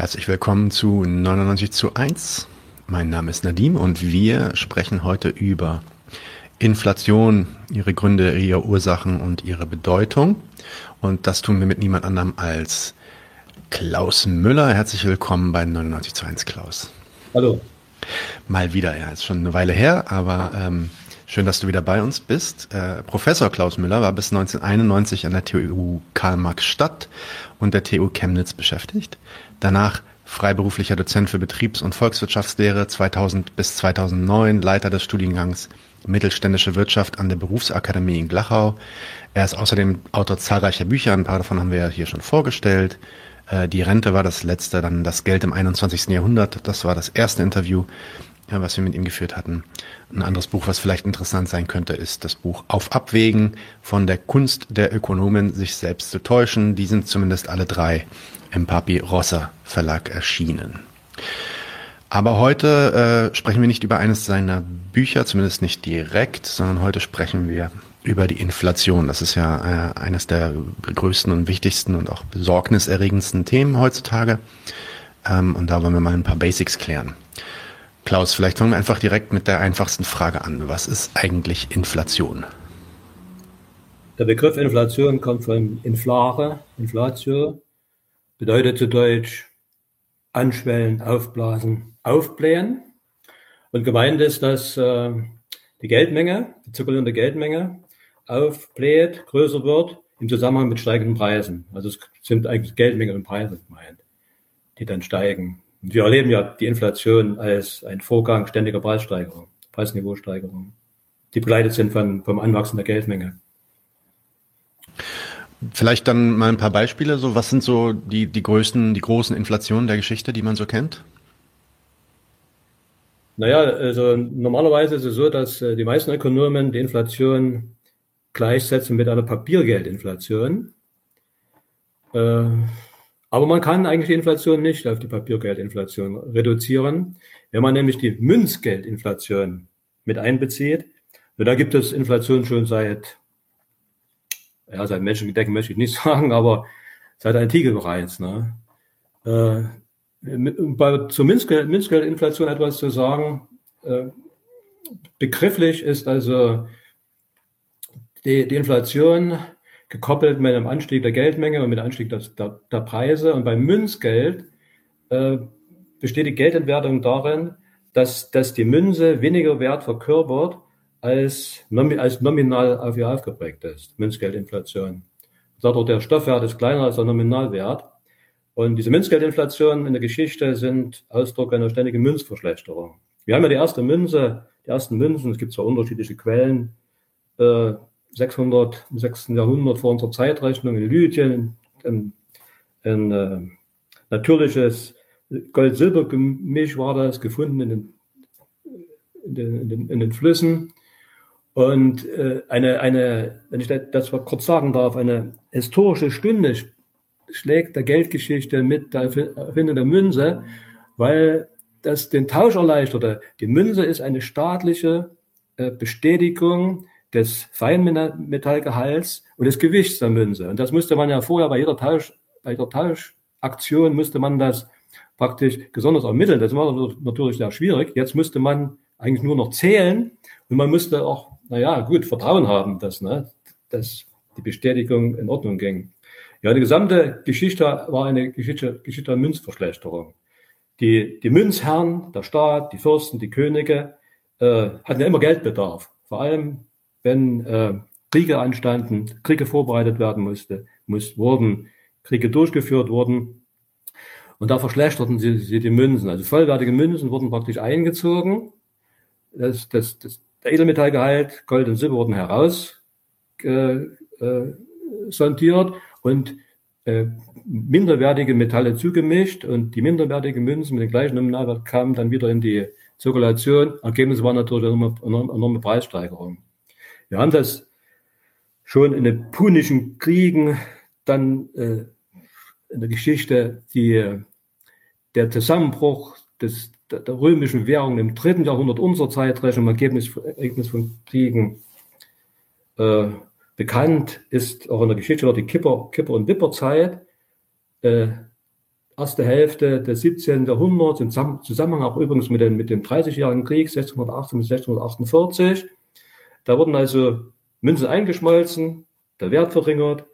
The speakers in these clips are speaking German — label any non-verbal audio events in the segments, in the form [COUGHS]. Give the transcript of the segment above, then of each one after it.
Herzlich willkommen zu 99 zu 1. Mein Name ist Nadim und wir sprechen heute über Inflation, ihre Gründe, ihre Ursachen und ihre Bedeutung. Und das tun wir mit niemand anderem als Klaus Müller. Herzlich willkommen bei 99 zu 1, Klaus. Hallo. Mal wieder, ja, ist schon eine Weile her, aber ähm, schön, dass du wieder bei uns bist. Äh, Professor Klaus Müller war bis 1991 an der TU Karl-Marx-Stadt und der TU Chemnitz beschäftigt. Danach freiberuflicher Dozent für Betriebs- und Volkswirtschaftslehre 2000 bis 2009, Leiter des Studiengangs Mittelständische Wirtschaft an der Berufsakademie in Glachau. Er ist außerdem Autor zahlreicher Bücher, ein paar davon haben wir ja hier schon vorgestellt. Äh, die Rente war das letzte, dann das Geld im 21. Jahrhundert, das war das erste Interview, was wir mit ihm geführt hatten. Ein anderes Buch, was vielleicht interessant sein könnte, ist das Buch Auf Abwägen von der Kunst der Ökonomen, sich selbst zu täuschen. Die sind zumindest alle drei im Papi Rossa Verlag erschienen. Aber heute äh, sprechen wir nicht über eines seiner Bücher, zumindest nicht direkt, sondern heute sprechen wir über die Inflation. Das ist ja äh, eines der größten und wichtigsten und auch besorgniserregendsten Themen heutzutage. Ähm, und da wollen wir mal ein paar Basics klären. Klaus, vielleicht fangen wir einfach direkt mit der einfachsten Frage an. Was ist eigentlich Inflation? Der Begriff Inflation kommt von Inflare, Inflatio, bedeutet zu Deutsch anschwellen, aufblasen, aufblähen. Und gemeint ist, dass äh, die Geldmenge, die zirkulierende Geldmenge aufbläht, größer wird im Zusammenhang mit steigenden Preisen. Also es sind eigentlich Geldmenge und Preise gemeint, die dann steigen. Und wir erleben ja die Inflation als ein Vorgang ständiger Preissteigerung, Preisniveausteigerung, die begleitet sind von, vom Anwachsen der Geldmenge. Vielleicht dann mal ein paar Beispiele. So, was sind so die, die größten, die großen Inflationen der Geschichte, die man so kennt? Naja, also normalerweise ist es so, dass äh, die meisten Ökonomen die Inflation gleichsetzen mit einer Papiergeldinflation. Äh, aber man kann eigentlich die Inflation nicht auf die Papiergeldinflation reduzieren, wenn man nämlich die Münzgeldinflation mit einbezieht. Da gibt es Inflation schon seit ja, seit Menschengedenken möchte ich nicht [LAUGHS] sagen, aber seit Antike bereits. Ne? Äh, bei, zur Münzgeldinflation etwas zu sagen, äh, begrifflich ist also die, die Inflation gekoppelt mit einem Anstieg der Geldmenge und mit dem Anstieg der, der, der Preise. Und beim Münzgeld äh, besteht die Geldentwertung darin, dass, dass die Münze weniger Wert verkörpert als, als nominal auf ihr aufgeprägt ist, Münzgeldinflation. Dadurch der Stoffwert ist kleiner als der Nominalwert. Und diese Münzgeldinflation in der Geschichte sind Ausdruck einer ständigen Münzverschlechterung. Wir haben ja die erste Münze, die ersten Münzen, es gibt zwar unterschiedliche Quellen, äh, 600, im 6. Jahrhundert vor unserer Zeitrechnung in Lydien, ein, ein äh, natürliches Gold-Silber-Gemisch war das, gefunden in den, in den, in den, in den Flüssen. Und äh, eine, eine, wenn ich das mal kurz sagen darf, eine historische Stunde schlägt der Geldgeschichte mit der Erfindung der Münze, weil das den Tausch erleichterte. Die Münze ist eine staatliche äh, Bestätigung des Feinmetallgehalts und des Gewichts der Münze. Und das musste man ja vorher bei jeder Tausch, bei jeder Tauschaktion musste man das praktisch besonders ermitteln. Das war natürlich sehr schwierig. Jetzt musste man eigentlich nur noch zählen und man musste auch naja, gut, Vertrauen haben, dass, ne, dass die Bestätigung in Ordnung ging. Ja, die gesamte Geschichte war eine Geschichte, Geschichte der Münzverschlechterung. Die, die Münzherren, der Staat, die Fürsten, die Könige äh, hatten ja immer Geldbedarf. Vor allem, wenn äh, Kriege anstanden, Kriege vorbereitet werden musste, muss, wurden Kriege durchgeführt wurden. Und da verschlechterten sie, sie die Münzen. Also vollwertige Münzen wurden praktisch eingezogen. Das, das, das, der Edelmetallgehalt, Gold und Silber wurden heraus äh, äh, sondiert und äh, minderwertige Metalle zugemischt und die minderwertigen Münzen mit dem gleichen Nominalwert kamen dann wieder in die Zirkulation. Ergebnis war natürlich eine enorme, enorme Preissteigerung. Wir haben das schon in den punischen Kriegen, dann äh, in der Geschichte, die, der Zusammenbruch des der, der römischen Währung im dritten Jahrhundert unserer Zeitrechnung, Ergebnis, Ergebnis von Kriegen, äh, bekannt ist auch in der Geschichte die Kipper, Kipper- und Wipperzeit. Äh, erste Hälfte des 17. Jahrhunderts, im Zusammenhang auch übrigens mit dem, mit dem 30-jährigen Krieg 1618 bis 1648. Da wurden also Münzen eingeschmolzen, der Wert verringert,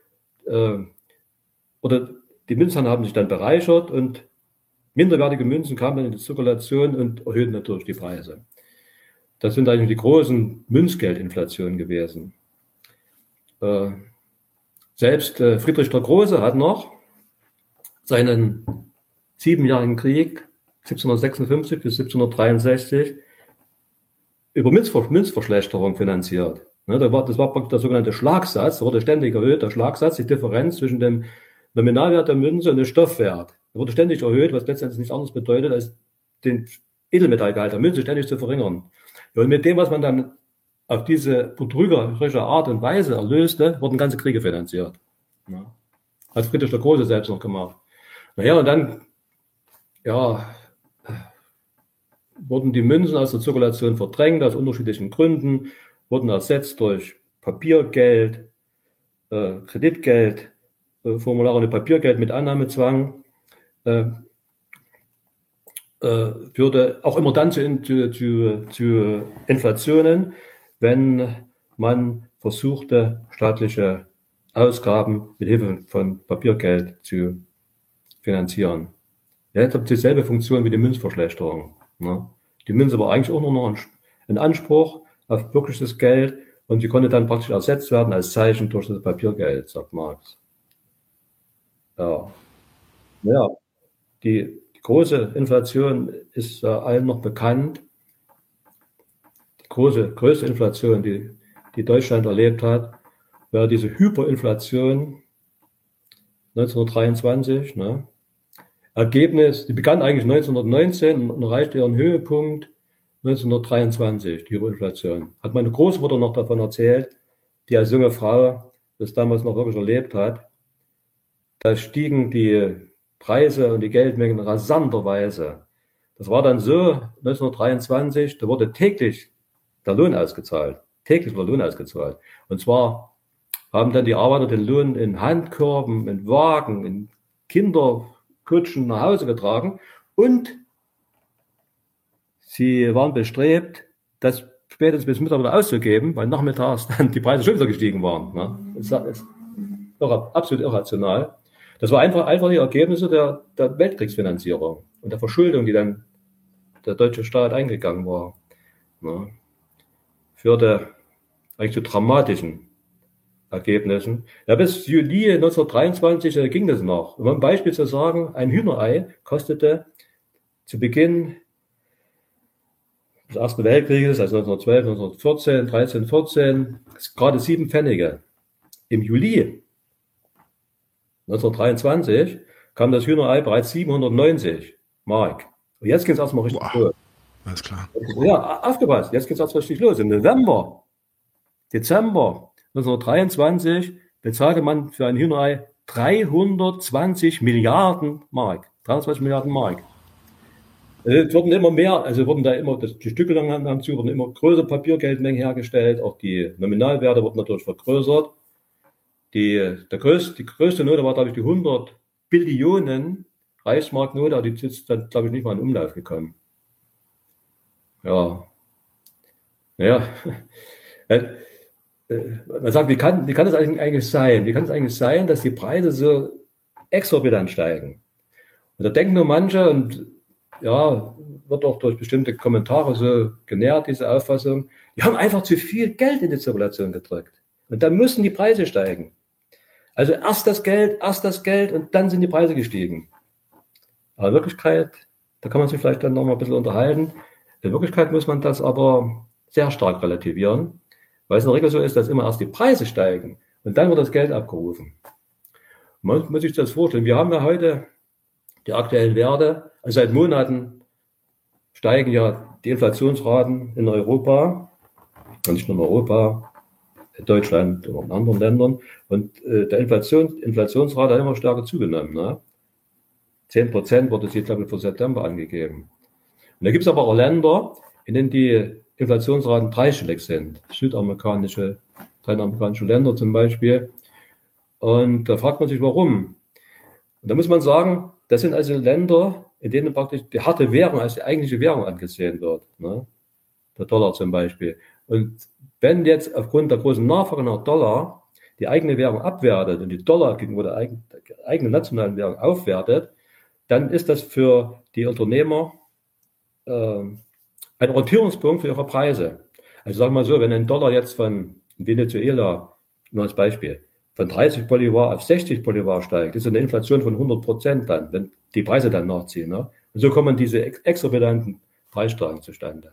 äh, oder die Münzhandel haben sich dann bereichert und minderwertige Münzen kamen dann in die Zirkulation und erhöhten natürlich die Preise. Das sind eigentlich die großen Münzgeldinflationen gewesen. Äh, selbst äh, Friedrich der Große hat noch seinen siebenjährigen Krieg 1756 bis 1763 über Münzver Münzverschlechterung finanziert. Ne, das, war, das war der sogenannte Schlagsatz, wurde ständig erhöht, der Schlagsatz, die Differenz zwischen dem Nominalwert der Münze und dem Stoffwert. Wurde ständig erhöht, was letztendlich nichts anderes bedeutet, als den Edelmetallgehalt der Münze ständig zu verringern. Ja, und mit dem, was man dann auf diese betrügerische Art und Weise erlöste, wurden ganze Kriege finanziert. Ja. Hat Friedrich der Große selbst noch gemacht. Naja, und dann, ja, wurden die Münzen aus der Zirkulation verdrängt, aus unterschiedlichen Gründen, wurden ersetzt durch Papiergeld, äh, Kreditgeld, äh, Formulare und Papiergeld mit Annahmezwang. Äh, äh, führte auch immer dann zu, zu, zu, zu Inflationen, wenn man versuchte, staatliche Ausgaben mit Hilfe von Papiergeld zu finanzieren. Ja, das hat dieselbe Funktion wie die Münzverschlechterung. Ne? Die Münze war eigentlich auch nur noch ein, Anspruch auf wirkliches Geld und sie konnte dann praktisch ersetzt werden als Zeichen durch das Papiergeld, sagt Marx. Ja, ja die, große Inflation ist äh, allen noch bekannt. Die große, größte Inflation, die, die Deutschland erlebt hat, war diese Hyperinflation 1923. Ne? Ergebnis, die begann eigentlich 1919 und erreichte ihren Höhepunkt 1923, die Hyperinflation. Hat meine Großmutter noch davon erzählt, die als junge Frau das damals noch wirklich erlebt hat. Da stiegen die Preise und die Geldmengen rasanterweise. Das war dann so 1923, da wurde täglich der Lohn ausgezahlt. Täglich wurde Lohn ausgezahlt. Und zwar haben dann die Arbeiter den Lohn in Handkörben, in Wagen, in Kinder, Kutschen nach Hause getragen und sie waren bestrebt, das spätestens bis Mittag wieder auszugeben, weil nachmittags [LAUGHS] dann die Preise schon wieder gestiegen waren. Ne? Das ist absolut irrational. Das war einfach, einfach die Ergebnisse der, der Weltkriegsfinanzierung und der Verschuldung, die dann der deutsche Staat eingegangen war. Ne? Führte eigentlich zu dramatischen Ergebnissen. Ja, bis Juli 1923 äh, ging das noch. Um ein Beispiel zu sagen, ein Hühnerei kostete zu Beginn des Ersten Weltkrieges, also 1912, 1914, 13, 14, gerade sieben Pfennige. Im Juli 1923 kam das Hühnerei bereits 790 Mark. Und jetzt geht es erstmal richtig wow. los. Alles klar. Ja, aufgepasst, jetzt geht es erst richtig los. Im November, Dezember 1923 bezahlte man für ein Hühnerei 320 Milliarden Mark. 23 Milliarden Mark. Es wurden immer mehr, also wurden da immer, die Stücke lang haben zu, wurden immer größere Papiergeldmengen hergestellt, auch die Nominalwerte wurden natürlich vergrößert. Die, der größte, die größte Note war, glaube ich, die 100 Billionen Reichsmarknote, die ist dann, glaube ich, nicht mal in Umlauf gekommen. Ja. Naja. [LAUGHS] Äh, man sagt, wie kann, wie kann das eigentlich sein? Wie kann es eigentlich sein, dass die Preise so exorbitant steigen? Und da denken nur manche, und ja, wird auch durch bestimmte Kommentare so genährt, diese Auffassung, die haben einfach zu viel Geld in die Zirkulation gedrückt. Und dann müssen die Preise steigen. Also erst das Geld, erst das Geld und dann sind die Preise gestiegen. Aber in Wirklichkeit, da kann man sich vielleicht dann noch mal ein bisschen unterhalten. In Wirklichkeit muss man das aber sehr stark relativieren. Weil es in der Regel so ist, dass immer erst die Preise steigen und dann wird das Geld abgerufen. Man muss sich das vorstellen. Wir haben ja heute die aktuellen Werte, also seit Monaten steigen ja die Inflationsraten in Europa, und nicht nur in Europa, Deutschland und in anderen Ländern. Und äh, der Inflation, Inflationsrate hat immer stärker zugenommen. Ne? 10 Prozent wurde jetzt, glaube ich, für September angegeben. Und da gibt es aber auch Länder, in denen die Inflationsraten dreistellig sind. Südamerikanische, lateinamerikanische Länder zum Beispiel. Und da fragt man sich, warum. Und da muss man sagen, das sind also Länder, in denen praktisch die harte Währung als die eigentliche Währung angesehen wird. Ne? Der Dollar zum Beispiel. Und wenn jetzt aufgrund der großen Nachfrage nach Dollar die eigene Währung abwertet und die Dollar gegenüber der eigenen, nationalen Währung aufwertet, dann ist das für die Unternehmer äh, ein Orientierungspunkt für ihre Preise. Also sagen wir mal so, wenn ein Dollar jetzt von Venezuela, nur als Beispiel, von 30 Bolivar auf 60 Bolivar steigt, ist eine Inflation von 100 Prozent dann, wenn die Preise dann nachziehen. Ne? Und so kommen diese exorbitanten Preissteigerungen zustande.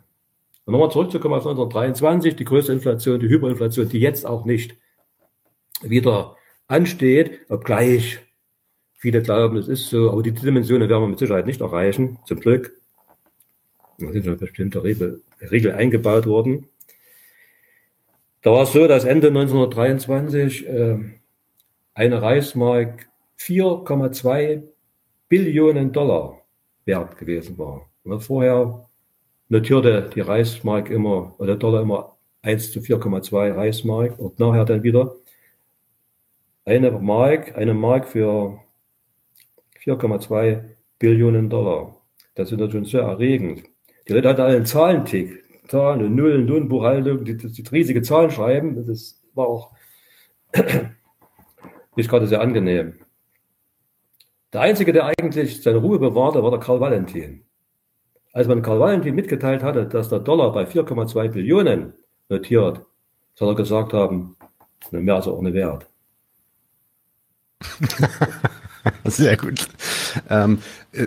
Und nochmal zurückzukommen auf 1923, die größte Inflation, die Hyperinflation, die jetzt auch nicht wieder ansteht, obgleich viele glauben, es ist so, aber die Dimensionen werden wir mit Sicherheit nicht erreichen, zum Glück. Da sind eine bestimmte Regel, Regel eingebaut worden. Da war es so, dass Ende 1923 äh, eine Reichsmark 4,2 Billionen Dollar wert gewesen war. Und vorher notierte die Reichsmark immer, oder Dollar immer 1 zu 4,2 Reichsmark und nachher dann wieder eine Mark, eine Mark für 4,2 Billionen Dollar. Das ist natürlich sehr erregend. Die Leute hatten einen Zahlentick. Zahlen und Nullen, Lohnbuchhaltung, die, die, die riesige Zahlen schreiben. Das war auch [CLEARS THROAT] nicht gerade sehr angenehm. Der Einzige, der eigentlich seine Ruhe bewahrte, war der Karl Valentin. Als man Karl Valentin mitgeteilt hatte, dass der Dollar bei 4,2 Billionen notiert, soll er gesagt haben, mehr als auch eine Wert. [LAUGHS] Sehr gut. Ähm,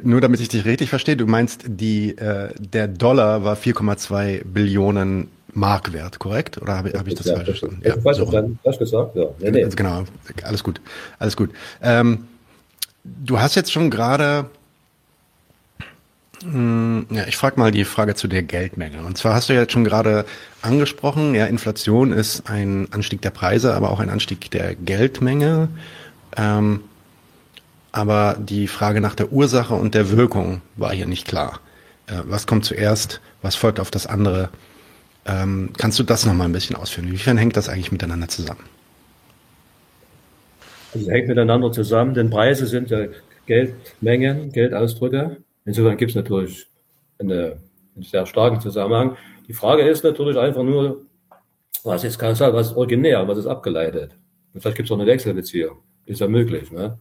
nur damit ich dich richtig verstehe, du meinst, die, äh, der Dollar war 4,2 Billionen Mark wert, korrekt? Oder habe hab ich das ja, falsch verstanden? Ja, falsch, so. falsch gesagt, ja. Nee, nee. Genau, alles gut, alles gut. Ähm, du hast jetzt schon gerade, ja, ich frage mal die Frage zu der Geldmenge. Und zwar hast du ja jetzt schon gerade angesprochen, ja, Inflation ist ein Anstieg der Preise, aber auch ein Anstieg der Geldmenge. Ähm, aber die Frage nach der Ursache und der Wirkung war hier nicht klar. Äh, was kommt zuerst? Was folgt auf das andere? Ähm, kannst du das nochmal ein bisschen ausführen? Inwiefern hängt das eigentlich miteinander zusammen? Also hängt miteinander zusammen, denn Preise sind ja Geldmengen, Geldausdrücke. Insofern gibt es natürlich eine, einen sehr starken Zusammenhang. Die Frage ist natürlich einfach nur, was ist kausal, was ist originär, was ist abgeleitet? Und vielleicht gibt es auch eine Wechselbeziehung. Ist ja möglich. Ne?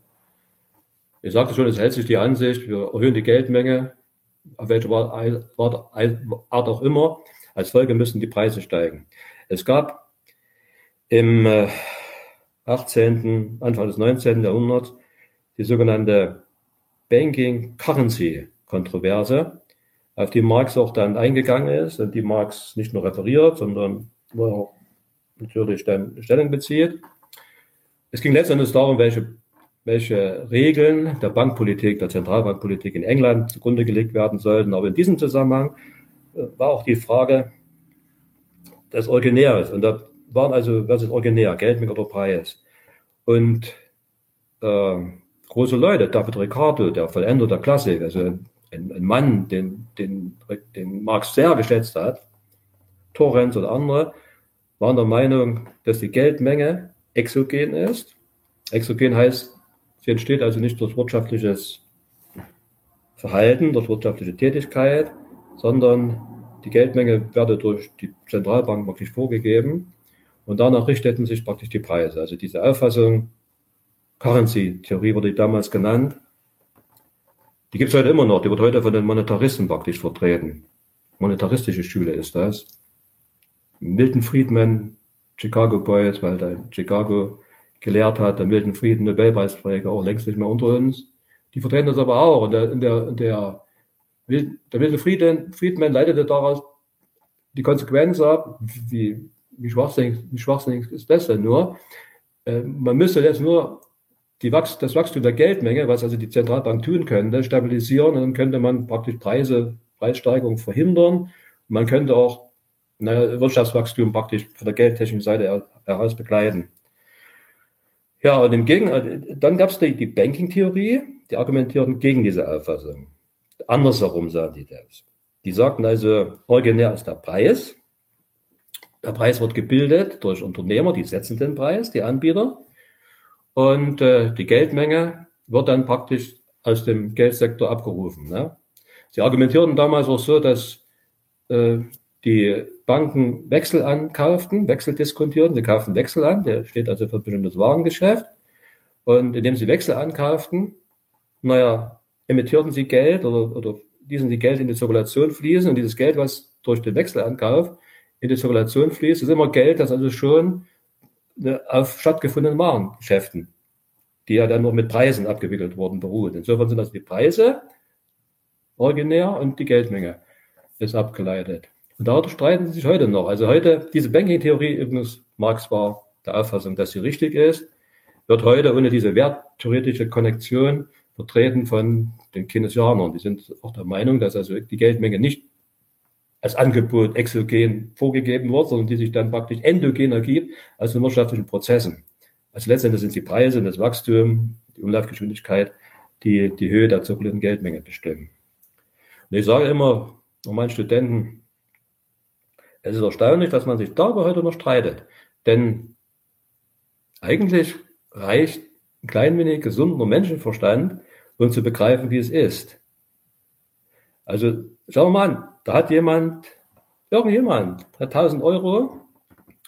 Ich sagte schon, es hält sich die Ansicht, wir erhöhen die Geldmenge, auf welche Art auch immer. Als Folge müssen die Preise steigen. Es gab im 18., äh, Anfang des 19. Jahrhunderts die sogenannte Banking Currency Kontroverse, auf die Marx auch dann eingegangen ist und die Marx nicht nur referiert, sondern er natürlich dann Stellung bezieht. Es ging letztendlich darum, welche welche Regeln der Bankpolitik, der Zentralbankpolitik in England zugrunde gelegt werden sollten. Aber in diesem Zusammenhang äh, war auch die Frage des Originäres. Und da waren also, was ist originär, Geldmenge oder Preis? Und äh, große Leute, David Ricardo, der Vollender der Klassik, also ein, ein Mann, den, den, den Marx sehr geschätzt hat, Torrens oder andere, waren der Meinung, dass die Geldmenge exogen ist. Exogen heißt, Sie entsteht also nicht durch wirtschaftliches Verhalten, durch wirtschaftliche Tätigkeit, sondern die Geldmenge werde durch die Zentralbank wirklich vorgegeben und danach richteten sich praktisch die Preise. Also diese Auffassung, Currency-Theorie wurde damals genannt, die gibt es heute immer noch, die wird heute von den Monetaristen praktisch vertreten. Monetaristische Schule ist das. Milton Friedman, Chicago Boys, weil da in Chicago gelehrt hat, der Milton Frieden, Nobelpreisträger, auch längst nicht mehr unter uns. Die vertreten das aber auch. Und der, der, der, der Milton Frieden, Friedman leitete daraus die Konsequenz ab, wie, wie, schwachsinnig, wie schwachsinnig ist das denn nur? Äh, man müsste jetzt nur die Wachs das Wachstum der Geldmenge, was also die Zentralbank tun könnte, stabilisieren und dann könnte man praktisch Preise, Preissteigerungen verhindern. Man könnte auch naja, Wirtschaftswachstum praktisch von der geldtechnischen Seite heraus begleiten. Ja, und im Gegen äh, dann gab es die, die Banking-Theorie, die argumentierten gegen diese Auffassung. Andersherum sagen die das. Die sagten also, originär ist der Preis. Der Preis wird gebildet durch Unternehmer, die setzen den Preis, die Anbieter. Und äh, die Geldmenge wird dann praktisch aus dem Geldsektor abgerufen. Ne? Sie argumentierten damals auch so, dass äh, die Banken Wechsel ankauften, Wechsel diskontierten, sie kauften Wechsel an, der steht also für ein bestimmtes Warengeschäft. Und indem sie Wechsel ankauften, naja, emittierten sie Geld oder, oder ließen sie Geld in die Zirkulation fließen und dieses Geld, was durch den Wechselankauf in die Zirkulation fließt, ist immer Geld, das also schon auf stattgefundenen Warengeschäften, die ja dann noch mit Preisen abgewickelt wurden, beruht. Insofern sind das die Preise originär und die Geldmenge ist abgeleitet. Und darüber streiten sie sich heute noch. Also heute, diese Banking-Theorie, übrigens, Marx war der Auffassung, dass sie richtig ist, wird heute ohne diese werttheoretische Konnektion vertreten von den Keynesianern. Die sind auch der Meinung, dass also die Geldmenge nicht als Angebot exogen vorgegeben wird, sondern die sich dann praktisch endogen ergibt aus den wirtschaftlichen Prozessen. Also letztendlich sind die Preise, das Wachstum, die Umlaufgeschwindigkeit, die die Höhe der zirkulierenden Geldmenge bestimmen. Und ich sage immer meinen Studenten, es ist erstaunlich, dass man sich darüber heute noch streitet. Denn eigentlich reicht ein klein wenig gesunder Menschenverstand, um zu begreifen, wie es ist. Also schauen wir mal an, da hat jemand, irgendjemand, hat 1000 Euro,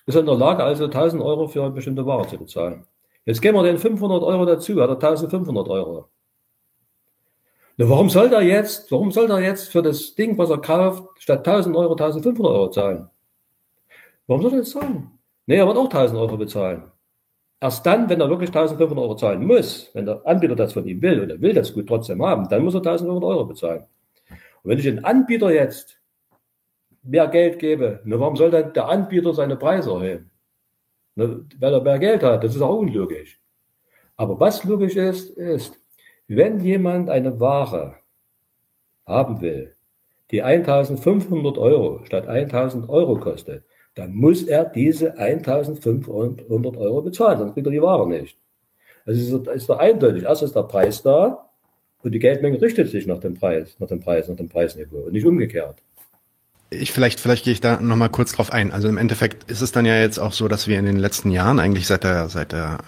ist in der Lage, also 1000 Euro für eine bestimmte Ware zu bezahlen. Jetzt geben wir den 500 Euro dazu, hat er 1500 Euro. Na, warum soll er jetzt, warum soll er jetzt für das Ding, was er kauft, statt 1000 Euro 1500 Euro zahlen? Warum soll er das zahlen? Nee, er wird auch 1000 Euro bezahlen. Erst dann, wenn er wirklich 1500 Euro zahlen muss, wenn der Anbieter das von ihm will und er will das gut trotzdem haben, dann muss er 1500 Euro bezahlen. Und wenn ich den Anbieter jetzt mehr Geld gebe, ne, warum soll dann der Anbieter seine Preise erhöhen? Ne, weil er mehr Geld hat, das ist auch unlogisch. Aber was logisch ist, ist, wenn jemand eine Ware haben will, die 1500 Euro statt 1000 Euro kostet, dann muss er diese 1500 Euro bezahlen, sonst kriegt er die Ware nicht. Also ist, ist da eindeutig. Erst ist der Preis da und die Geldmenge richtet sich nach dem Preis, nach dem Preis, nach dem Preisniveau und nicht umgekehrt. Ich vielleicht, vielleicht gehe ich da nochmal kurz drauf ein. Also im Endeffekt ist es dann ja jetzt auch so, dass wir in den letzten Jahren, eigentlich seit der, seit der,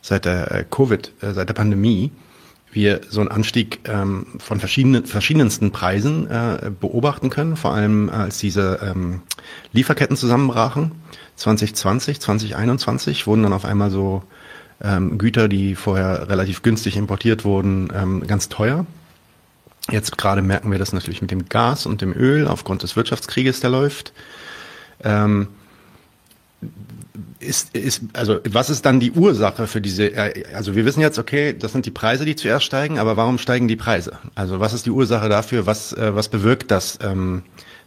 seit der äh, Covid, äh, seit der Pandemie, wir so einen Anstieg ähm, von verschiedenen, verschiedensten Preisen äh, beobachten können, vor allem als diese ähm, Lieferketten zusammenbrachen. 2020, 2021 wurden dann auf einmal so ähm, Güter, die vorher relativ günstig importiert wurden, ähm, ganz teuer. Jetzt gerade merken wir das natürlich mit dem Gas und dem Öl aufgrund des Wirtschaftskrieges, der läuft. Ähm, ist, ist, also was ist dann die Ursache für diese, äh, also wir wissen jetzt, okay, das sind die Preise, die zuerst steigen, aber warum steigen die Preise? Also was ist die Ursache dafür, was, äh, was bewirkt das, ähm,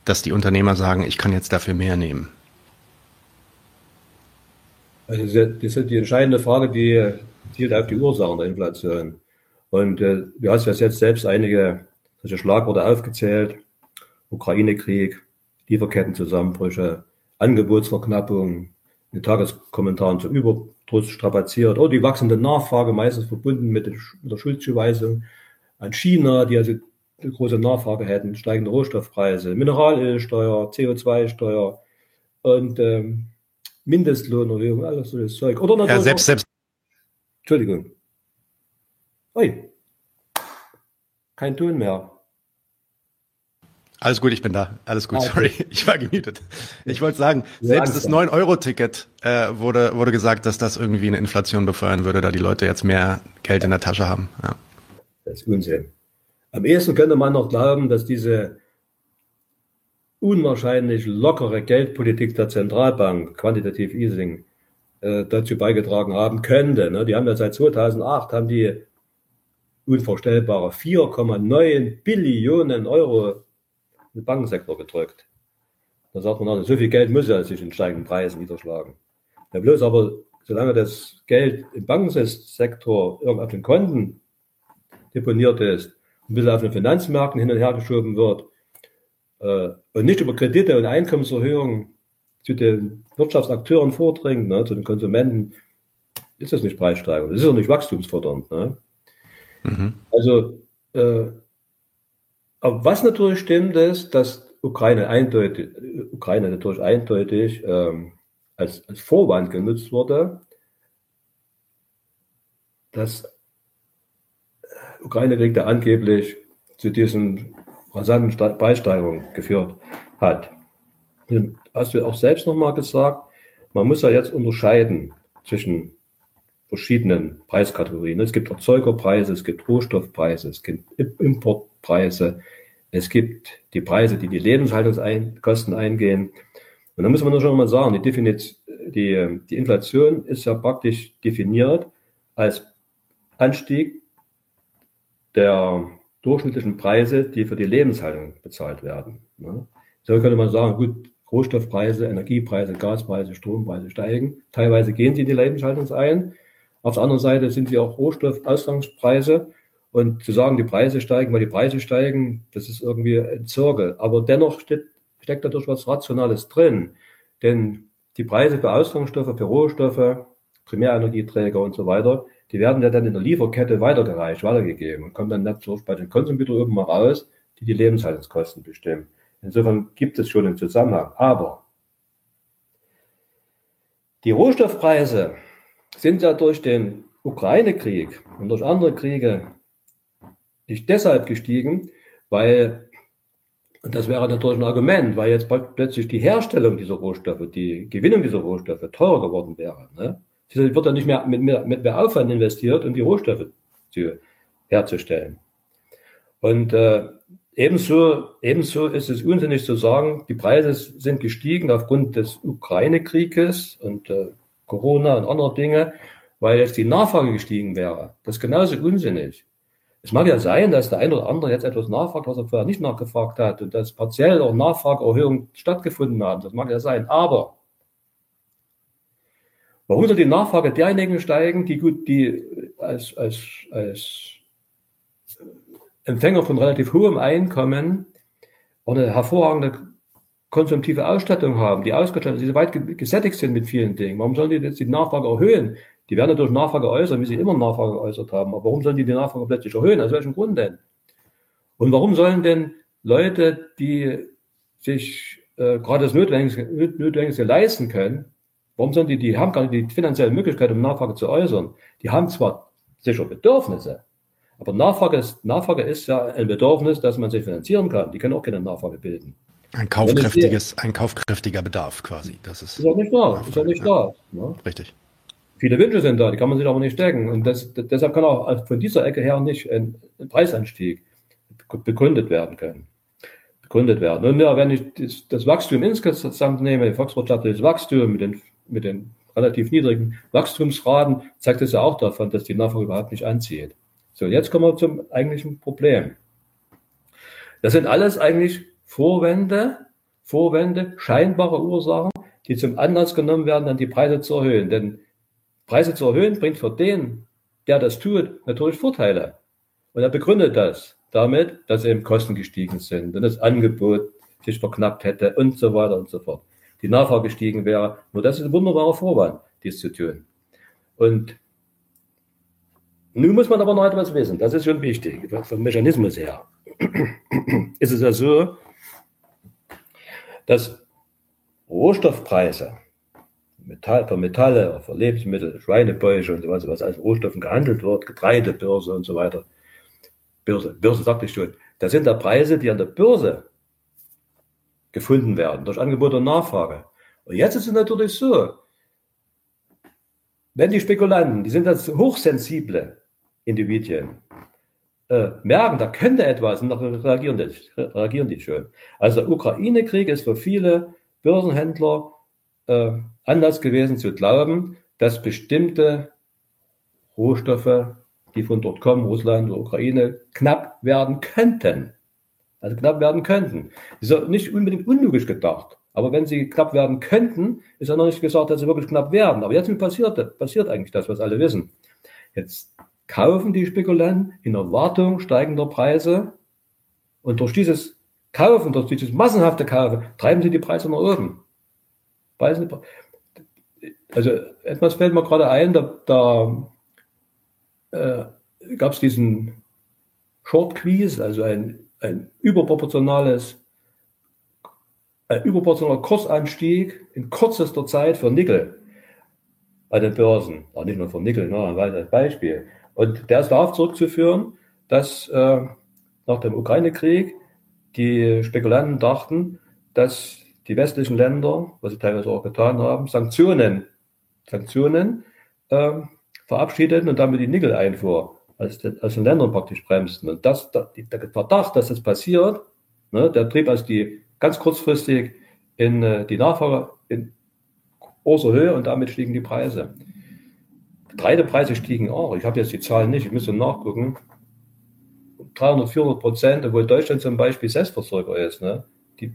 dass die Unternehmer sagen, ich kann jetzt dafür mehr nehmen? Also das ist die entscheidende Frage, die zielt auf die Ursachen der Inflation. Und äh, du hast ja jetzt selbst einige solche Schlagworte aufgezählt. Ukraine-Krieg, Lieferkettenzusammenbrüche, Angebotsverknappung, in Tageskommentaren zum Überdruss strapaziert. Oder die wachsende Nachfrage, meistens verbunden mit, der Schuldzuweisung an China, die also eine große Nachfrage hätten, steigende Rohstoffpreise, Mineralölsteuer, CO2-Steuer und ähm, Mindestlohnerhöhung, alles so das Zeug. Oder natürlich ja, selbst, selbst. Entschuldigung. Ui. Kein Ton mehr. Alles gut, ich bin da. Alles gut, ah, okay. sorry. Ich war gemutet. Ich wollte sagen, selbst das 9-Euro-Ticket äh, wurde, wurde gesagt, dass das irgendwie eine Inflation befeuern würde, da die Leute jetzt mehr Geld in der Tasche haben. Ja. Das ist Unsinn. Am ehesten könnte man noch glauben, dass diese unwahrscheinlich lockere Geldpolitik der Zentralbank, Quantitative Easing, äh, dazu beigetragen haben könnte. Ne? Die haben ja seit 2008 haben die unvorstellbare 4,9 Billionen Euro den Bankensektor gedrückt. Da sagt man, also, so viel Geld muss ja sich in steigenden Preisen niederschlagen. Ja, bloß aber, solange das Geld im Bankensektor irgendwo auf den Konten deponiert ist, ein bisschen auf den Finanzmärkten hin und her geschoben wird und nicht über Kredite und Einkommenserhöhungen zu den Wirtschaftsakteuren vordringt, ne, zu den Konsumenten, ist das nicht Preissteigerung. Das ist auch nicht wachstumsfördernd. Ne? Mhm. Also äh, was natürlich stimmt, ist, dass Ukraine eindeutig, Ukraine natürlich eindeutig ähm, als, als Vorwand genutzt wurde, dass Ukraine-Krieg, der angeblich zu diesen rasanten Preissteigerungen geführt hat. Und hast du auch selbst nochmal gesagt, man muss ja jetzt unterscheiden zwischen verschiedenen Preiskategorien. Es gibt Erzeugerpreise, es gibt Rohstoffpreise, es gibt Importpreise, es gibt die Preise, die die Lebenshaltungskosten eingehen. Und da muss man schon mal sagen, die, die, die Inflation ist ja praktisch definiert als Anstieg der durchschnittlichen Preise, die für die Lebenshaltung bezahlt werden. So könnte man sagen, gut, Rohstoffpreise, Energiepreise, Gaspreise, Strompreise steigen. Teilweise gehen sie in die Lebenshaltung ein. Auf der anderen Seite sind sie auch Rohstoffausgangspreise. Und zu sagen, die Preise steigen, weil die Preise steigen, das ist irgendwie ein Zirkel. Aber dennoch steht, steckt dadurch was Rationales drin. Denn die Preise für Ausgangsstoffe, für Rohstoffe, Primärenergieträger und so weiter, die werden ja dann in der Lieferkette weitergereicht, weitergegeben und kommen dann natürlich bei den Konsumgütern irgendwann mal raus, die die Lebenshaltungskosten bestimmen. Insofern gibt es schon einen Zusammenhang. Aber die Rohstoffpreise sind ja durch den Ukraine-Krieg und durch andere Kriege nicht deshalb gestiegen, weil, und das wäre natürlich ein Argument, weil jetzt plötzlich die Herstellung dieser Rohstoffe, die Gewinnung dieser Rohstoffe teurer geworden wäre. Ne? Es wird dann nicht mehr mit mehr, mit mehr Aufwand investiert, um die Rohstoffe zu, herzustellen. Und äh, ebenso, ebenso ist es unsinnig zu sagen, die Preise sind gestiegen aufgrund des Ukraine-Krieges und äh, Corona und andere Dinge, weil jetzt die Nachfrage gestiegen wäre. Das ist genauso unsinnig. Es mag ja sein, dass der eine oder andere jetzt etwas nachfragt, was er vorher nicht nachgefragt hat und dass partiell auch Nachfrageerhöhungen stattgefunden haben. Das mag ja sein. Aber warum soll die Nachfrage derjenigen steigen, die gut, die als, als, als Empfänger von relativ hohem Einkommen eine hervorragende konsumtive Ausstattung haben, die ausgestattet, die weit gesättigt sind mit vielen Dingen. Warum sollen die jetzt die Nachfrage erhöhen? Die werden natürlich Nachfrage äußern, wie sie immer Nachfrage geäußert haben. Aber warum sollen die die Nachfrage plötzlich erhöhen? Aus welchem Grund denn? Und warum sollen denn Leute, die sich äh, gerade das Notwendigste, Notwendigste leisten können, warum sollen die, die haben gar nicht die finanzielle Möglichkeit, um Nachfrage zu äußern? Die haben zwar sicher Bedürfnisse, aber Nachfrage ist, Nachfrage ist ja ein Bedürfnis, dass man sich finanzieren kann. Die können auch keine Nachfrage bilden. Ein kaufkräftiges, ein kaufkräftiger Bedarf quasi. Das ist, ist auch nicht da. Ist auch nicht da. Ne? Richtig. Viele Wünsche sind da, die kann man sich aber nicht stecken. Und das, deshalb kann auch von dieser Ecke her nicht ein, ein Preisanstieg begründet werden können. Begründet werden. Und ja, wenn ich das, das Wachstum insgesamt nehme, volkswirtschaftliches Wachstum mit den, mit den relativ niedrigen Wachstumsraten, zeigt es ja auch davon, dass die Nachfrage überhaupt nicht anzieht. So, jetzt kommen wir zum eigentlichen Problem. Das sind alles eigentlich Vorwände, Vorwände, scheinbare Ursachen, die zum Anlass genommen werden, dann die Preise zu erhöhen. Denn Preise zu erhöhen bringt für den, der das tut, natürlich Vorteile. Und er begründet das damit, dass eben Kosten gestiegen sind und das Angebot sich verknappt hätte und so weiter und so fort. Die Nachfrage gestiegen wäre. Nur das ist ein wunderbarer Vorwand, dies zu tun. Und nun muss man aber noch etwas wissen. Das ist schon wichtig, vom Mechanismus her. [CLEARS THROAT] ist es ja so, dass Rohstoffpreise Metall, für Metalle, für Lebensmittel, Schweinebäuche und so was, was als Rohstoffen gehandelt wird, Getreidebörse und so weiter. Börse, Börse sagte ich schon. Das sind da Preise, die an der Börse gefunden werden, durch Angebot und Nachfrage. Und jetzt ist es natürlich so, wenn die Spekulanten, die sind das hochsensible Individuen, äh, merken, da könnte etwas und dann reagieren die, reagieren die schon. Also der Ukraine-Krieg ist für viele Börsenhändler äh, Anlass gewesen zu glauben, dass bestimmte Rohstoffe, die von dort kommen, Russland oder Ukraine, knapp werden könnten. Also knapp werden könnten. Das ist nicht unbedingt unlogisch gedacht. Aber wenn sie knapp werden könnten, ist ja noch nicht gesagt, dass sie wirklich knapp werden. Aber jetzt passiert, passiert eigentlich das, was alle wissen. Jetzt kaufen die Spekulanten in Erwartung steigender Preise und durch dieses Kaufen, durch dieses massenhafte Kaufen, treiben sie die Preise nach oben. Also etwas fällt mir gerade ein, da, da äh, gab es diesen Short Quiz, also ein, ein überproportionales, ein überproportionaler Kursanstieg in kürzester Zeit für Nickel bei den Börsen. Auch nicht nur für Nickel, nur ein weiteres Beispiel. Und der ist darauf zurückzuführen, dass äh, nach dem Ukraine-Krieg die Spekulanten dachten, dass die westlichen Länder, was sie teilweise auch getan haben, Sanktionen, Sanktionen äh, verabschiedeten und damit die Nickel-Einfuhr aus den, aus den Ländern praktisch bremsten. Und das, der Verdacht, dass das passiert, ne, der trieb also die ganz kurzfristig in äh, die Nachfrage in großer Höhe und damit stiegen die Preise. Getreidepreise stiegen auch. Ich habe jetzt die Zahlen nicht, ich müsste nachgucken. 300, 400 Prozent, obwohl Deutschland zum Beispiel Selbstversorger ist. Ne? Die,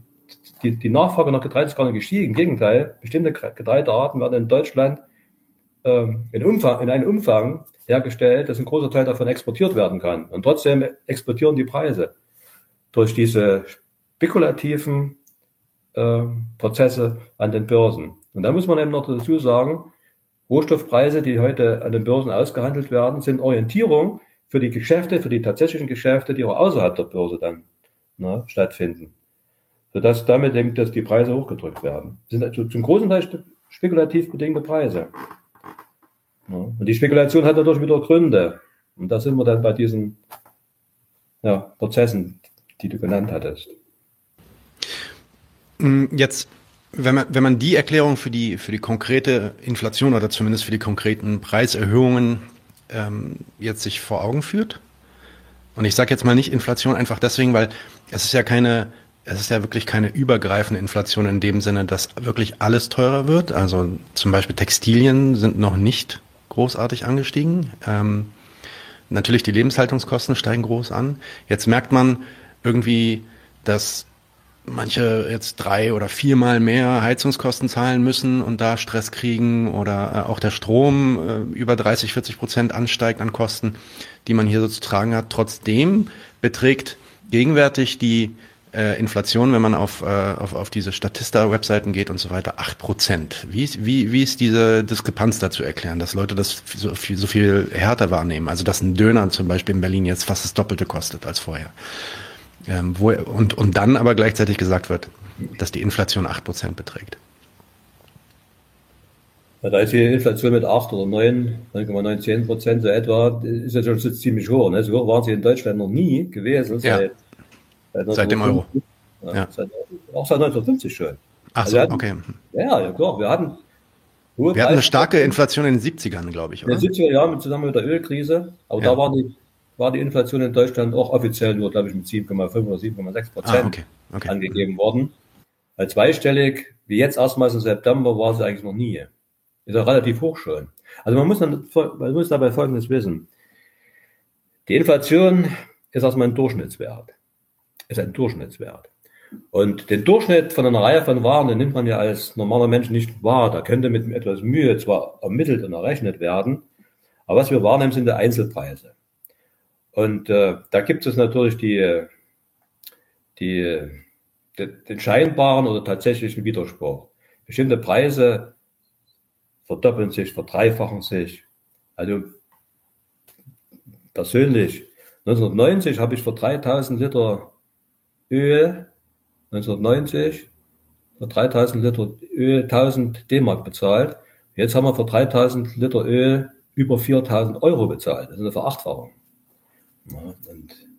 die, die Nachfrage nach Getreide ist gar nicht gestiegen. Im Gegenteil, bestimmte Getreidearten werden in Deutschland ähm, in, Umfang, in einem Umfang hergestellt, dass ein großer Teil davon exportiert werden kann. Und trotzdem exportieren die Preise durch diese spekulativen äh, Prozesse an den Börsen. Und da muss man eben noch dazu sagen, Rohstoffpreise, die heute an den Börsen ausgehandelt werden, sind Orientierung für die Geschäfte, für die tatsächlichen Geschäfte, die auch außerhalb der Börse dann ne, stattfinden. Sodass damit eben, dass die Preise hochgedrückt werden. Das sind also zum großen Teil spekulativ bedingte Preise. Und die Spekulation hat natürlich wieder Gründe. Und da sind wir dann bei diesen ja, Prozessen, die du genannt hattest. Mm, jetzt, wenn man, wenn man die Erklärung für die, für die konkrete Inflation oder zumindest für die konkreten Preiserhöhungen ähm, jetzt sich vor Augen führt. Und ich sage jetzt mal nicht Inflation einfach deswegen, weil es ist ja keine, es ist ja wirklich keine übergreifende Inflation in dem Sinne, dass wirklich alles teurer wird. Also zum Beispiel Textilien sind noch nicht großartig angestiegen. Ähm, natürlich die Lebenshaltungskosten steigen groß an. Jetzt merkt man irgendwie, dass manche jetzt drei oder viermal mehr Heizungskosten zahlen müssen und da Stress kriegen oder äh, auch der Strom äh, über 30, 40 Prozent ansteigt an Kosten, die man hier so zu tragen hat. Trotzdem beträgt gegenwärtig die äh, Inflation, wenn man auf, äh, auf, auf diese Statista-Webseiten geht und so weiter, acht Prozent. Wie, wie, wie ist diese Diskrepanz da zu erklären, dass Leute das so viel, so viel härter wahrnehmen? Also dass ein Döner zum Beispiel in Berlin jetzt fast das Doppelte kostet als vorher. Ähm, wo, und, und dann aber gleichzeitig gesagt wird, dass die Inflation 8% beträgt. Ja, da ist die Inflation mit 8 oder 9, 9,9, 10 Prozent so etwa, ist ja schon ziemlich hoch. Ne? So hoch waren sie in Deutschland noch nie gewesen. Ja. Seit, seit, seit dem Euro. Ja, ja. Seit, auch seit 1950 schon. Ach so, hatten, okay. Ja, ja, klar. Wir hatten Wir hatten eine starke Inflation in den 70ern, glaube ich, oder? In den 70er Jahren zusammen mit der Ölkrise. Aber ja. da waren die war die Inflation in Deutschland auch offiziell nur, glaube ich, mit 7,5 oder 7,6 Prozent ah, okay. Okay. angegeben worden. Weil zweistellig, wie jetzt erstmals im September, war sie eigentlich noch nie. Ist auch relativ hoch schon. Also man muss, dann, man muss dabei Folgendes wissen. Die Inflation ist erstmal ein Durchschnittswert. Ist ein Durchschnittswert. Und den Durchschnitt von einer Reihe von Waren, den nimmt man ja als normaler Mensch nicht wahr. Da könnte mit etwas Mühe zwar ermittelt und errechnet werden, aber was wir wahrnehmen, sind die Einzelpreise. Und äh, da gibt es natürlich die, die, den scheinbaren oder tatsächlichen Widerspruch. Bestimmte Preise verdoppeln sich, verdreifachen sich. Also persönlich, 1990 habe ich für 3000 Liter Öl, 1990 für 3000 Liter Öl 1000 D-Mark bezahlt. Jetzt haben wir für 3000 Liter Öl über 4000 Euro bezahlt. Das ist eine Verachtfachung. Und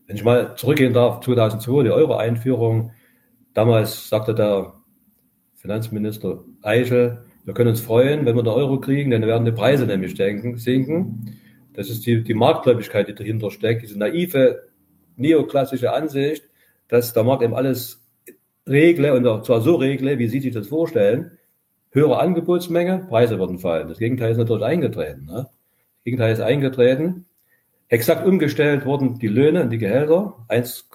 wenn ich mal zurückgehen darf, 2002, die Euro-Einführung, damals sagte der Finanzminister Eichel, wir können uns freuen, wenn wir den Euro kriegen, dann werden die Preise nämlich sinken. Das ist die, die Marktgläubigkeit, die dahinter steckt, diese naive, neoklassische Ansicht, dass der Markt eben alles regle, und zwar so regle, wie Sie sich das vorstellen. Höhere Angebotsmenge, Preise würden fallen. Das Gegenteil ist natürlich eingetreten. Ne? Das Gegenteil ist eingetreten. Exakt umgestellt wurden die Löhne und die Gehälter. 1,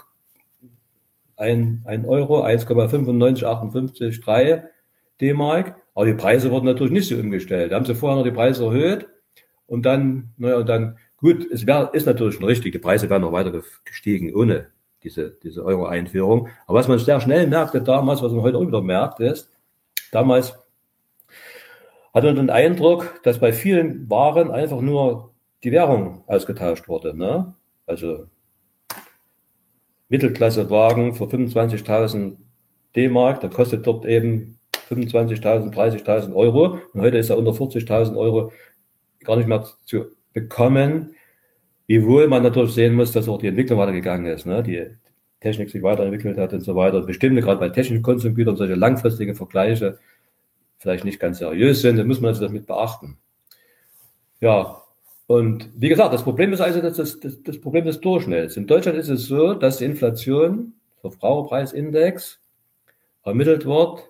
1, 1 Euro, 1,95, 3 D-Mark. Aber die Preise wurden natürlich nicht so umgestellt. Da haben sie vorher noch die Preise erhöht und dann, naja, und dann, gut, es wär, ist natürlich schon richtig, die Preise werden noch weiter gestiegen ohne diese, diese Euro-Einführung. Aber was man sehr schnell merkte damals, was man heute auch wieder merkt, ist, damals hatte man den Eindruck, dass bei vielen Waren einfach nur die Währung ausgetauscht wurde. Ne? Also Mittelklassewagen für 25.000 D-Mark, der kostet dort eben 25.000, 30.000 Euro. Und heute ist er unter 40.000 Euro gar nicht mehr zu bekommen. Wiewohl man natürlich sehen muss, dass auch die Entwicklung weitergegangen ist, ne? die Technik sich weiterentwickelt hat und so weiter. Bestimmte, gerade bei technischen Konsumgütern, solche langfristigen Vergleiche vielleicht nicht ganz seriös sind, dann muss man also damit beachten. Ja, und wie gesagt, das Problem ist also das, das, das Problem des Durchschnitts. In Deutschland ist es so, dass die Inflation, Verbraucherpreisindex, ermittelt wird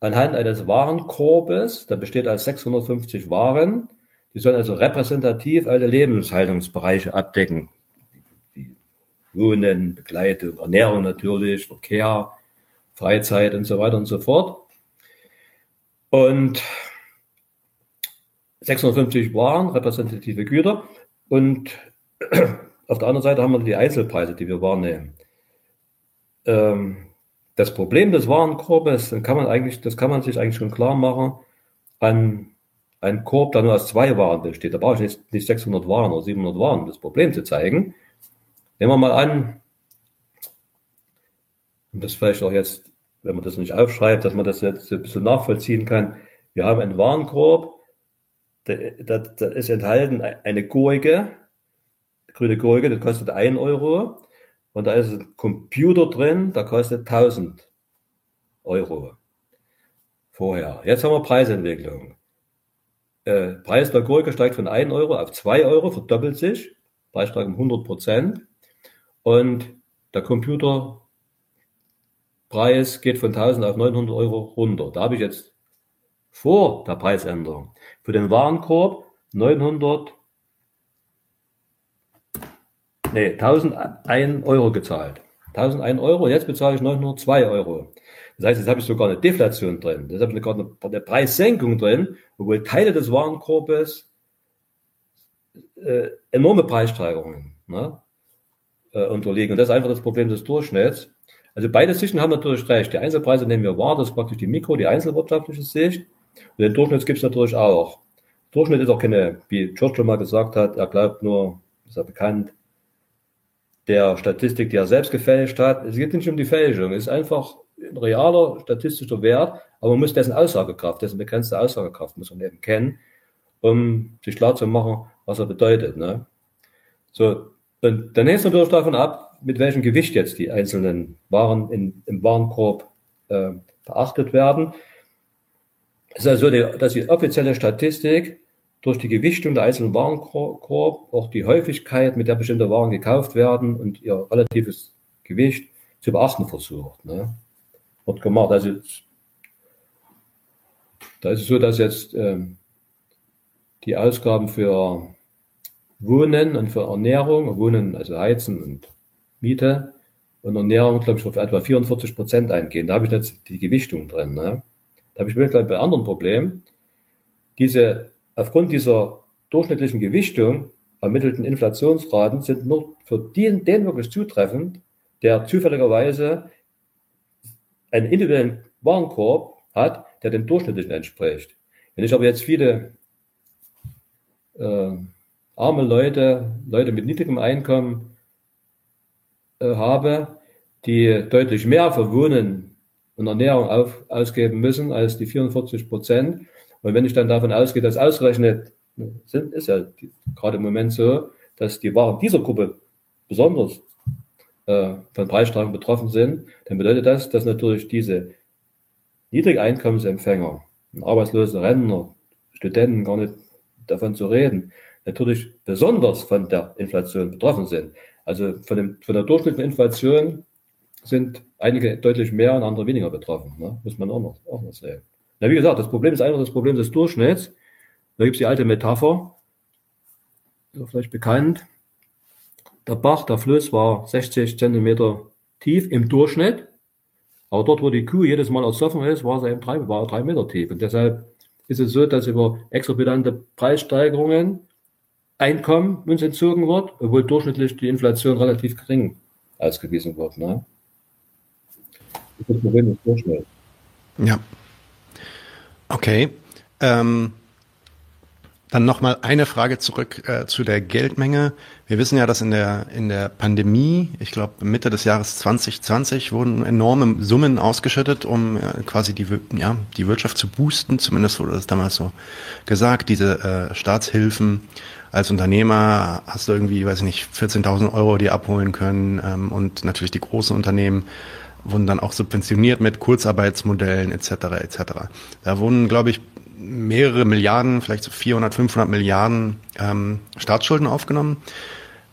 anhand eines Warenkorbes, der besteht aus 650 Waren. Die sollen also repräsentativ alle Lebenshaltungsbereiche abdecken. Wie Wohnen, Begleitung, Ernährung natürlich, Verkehr, Freizeit und so weiter und so fort. Und 650 Waren, repräsentative Güter. Und [CLEARS THROAT] auf der anderen Seite haben wir die Einzelpreise, die wir wahrnehmen. Ähm, das Problem des Warenkorbes, kann man eigentlich, das kann man sich eigentlich schon klar machen, an einen Korb, der nur aus zwei Waren besteht. Da brauche ich nicht, nicht 600 Waren oder 700 Waren, um das Problem zu zeigen. Nehmen wir mal an, und das vielleicht auch jetzt, wenn man das nicht aufschreibt, dass man das jetzt ein bisschen nachvollziehen kann. Wir haben einen Warenkorb, da, ist enthalten eine Gurke, grüne Gurke, das kostet 1 Euro. Und da ist ein Computer drin, der kostet 1000 Euro. Vorher. Jetzt haben wir Preisentwicklung. Äh, Preis der Gurke steigt von 1 Euro auf 2 Euro, verdoppelt sich. Preis steigt um 100 Prozent. Und der Computerpreis geht von 1000 auf 900 Euro runter. Da habe ich jetzt vor der Preisänderung für den Warenkorb 900 nee, 1001 Euro gezahlt. 1001 Euro, jetzt bezahle ich 902 Euro. Das heißt, jetzt habe ich sogar eine Deflation drin. Jetzt habe ich eine, eine Preissenkung drin, obwohl Teile des Warenkorbes äh, enorme Preissteigerungen ne, äh, unterliegen. Und das ist einfach das Problem des Durchschnitts. Also beide Sichten haben natürlich recht. Die Einzelpreise nehmen wir wahr, das ist praktisch die Mikro-, die einzelwirtschaftliche Sicht. Und den Durchschnitt gibt es natürlich auch. Durchschnitt ist auch keine, wie Churchill mal gesagt hat, er glaubt nur, ist ja bekannt, der Statistik, die er selbst gefälscht hat. Es geht nicht um die Fälschung, es ist einfach ein realer statistischer Wert, aber man muss dessen Aussagekraft, dessen begrenzte Aussagekraft muss man eben kennen, um sich klar zu machen, was er bedeutet. Ne? So, und dann hängt es natürlich davon ab, mit welchem Gewicht jetzt die einzelnen Waren in, im Warenkorb äh, beachtet werden. Es ist also, die, dass die offizielle Statistik durch die Gewichtung der einzelnen Warenkorb auch die Häufigkeit, mit der bestimmte Waren gekauft werden und ihr relatives Gewicht zu beachten versucht. Ne? Wird gemacht. Also da ist es so, dass jetzt ähm, die Ausgaben für Wohnen und für Ernährung, Wohnen, also Heizen und Miete und Ernährung, glaube ich, auf etwa 44 Prozent eingehen. Da habe ich jetzt die Gewichtung drin. Ne? Da habe ich wirklich bei anderen Problemen. Diese Aufgrund dieser durchschnittlichen Gewichtung ermittelten Inflationsraten sind nur für den, den wirklich zutreffend, der zufälligerweise einen individuellen Warenkorb hat, der dem durchschnittlichen entspricht. Wenn ich aber jetzt viele äh, arme Leute, Leute mit niedrigem Einkommen äh, habe, die deutlich mehr für Wohnen und Ernährung auf, ausgeben müssen als die 44 Prozent, und wenn ich dann davon ausgehe, dass ausgerechnet sind, ist ja gerade im Moment so, dass die Waren dieser Gruppe besonders äh, von Preissteigerungen betroffen sind, dann bedeutet das, dass natürlich diese Niedrigeinkommensempfänger, arbeitslose Rentner, Studenten gar nicht davon zu reden, natürlich besonders von der Inflation betroffen sind. Also von, dem, von der durchschnittlichen Inflation sind einige deutlich mehr und andere weniger betroffen. Ne? Muss man auch noch, auch noch sehen. Na, wie gesagt, das Problem ist einfach das Problem des Durchschnitts. Da gibt es die alte Metapher, ist vielleicht bekannt. Der Bach, der Fluss war 60 Zentimeter tief im Durchschnitt. Aber dort, wo die Kuh jedes Mal ersoffen ist, war sie eben drei, war drei Meter tief. Und deshalb ist es so, dass über exorbitante Preissteigerungen Einkommen uns entzogen wird, obwohl durchschnittlich die Inflation relativ gering ausgewiesen wird. Ne? Das ist Problem des Durchschnitts. Ja, Okay. Ähm, Dann nochmal eine Frage zurück äh, zu der Geldmenge. Wir wissen ja, dass in der, in der Pandemie, ich glaube Mitte des Jahres 2020, wurden enorme Summen ausgeschüttet, um äh, quasi die, ja, die Wirtschaft zu boosten. Zumindest wurde das damals so gesagt. Diese äh, Staatshilfen als Unternehmer hast du irgendwie, weiß ich nicht, 14.000 Euro die abholen können. Ähm, und natürlich die großen Unternehmen wurden dann auch subventioniert mit Kurzarbeitsmodellen etc. etc. Da wurden, glaube ich, mehrere Milliarden, vielleicht so 400, 500 Milliarden ähm, Staatsschulden aufgenommen.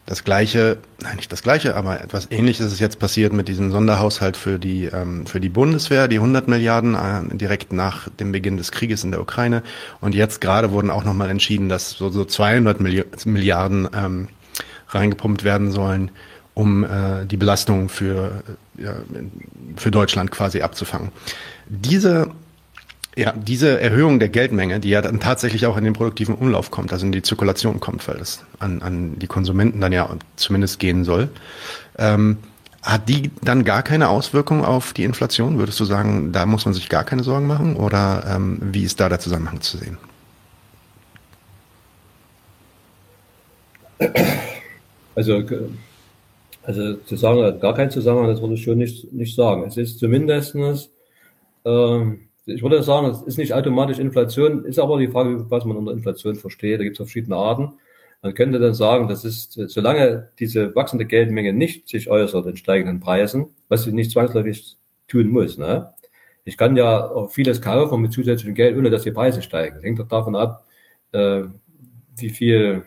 Das gleiche, nein, nicht das gleiche, aber etwas ähnliches ist jetzt passiert mit diesem Sonderhaushalt für die, ähm, für die Bundeswehr, die 100 Milliarden äh, direkt nach dem Beginn des Krieges in der Ukraine. Und jetzt gerade wurden auch nochmal entschieden, dass so, so 200 Milliarden ähm, reingepumpt werden sollen, um äh, die Belastung für, äh, für Deutschland quasi abzufangen. Diese ja, diese Erhöhung der Geldmenge, die ja dann tatsächlich auch in den produktiven Umlauf kommt, also in die Zirkulation kommt, weil das an, an die Konsumenten dann ja zumindest gehen soll, ähm, hat die dann gar keine Auswirkung auf die Inflation? Würdest du sagen, da muss man sich gar keine Sorgen machen? Oder ähm, wie ist da der Zusammenhang zu sehen? Also, also zu sagen, gar keinen Zusammenhang, das würde ich schon nicht, nicht sagen. Es ist zumindestens ähm, ich würde sagen, es ist nicht automatisch Inflation, ist aber die Frage, was man unter Inflation versteht. Da gibt es verschiedene Arten. Man könnte dann sagen, das ist, solange diese wachsende Geldmenge nicht sich äußert in steigenden Preisen, was sie nicht zwangsläufig tun muss. Ne? Ich kann ja auch vieles kaufen mit zusätzlichem Geld, ohne dass die Preise steigen. Das hängt doch davon ab, äh, wie viel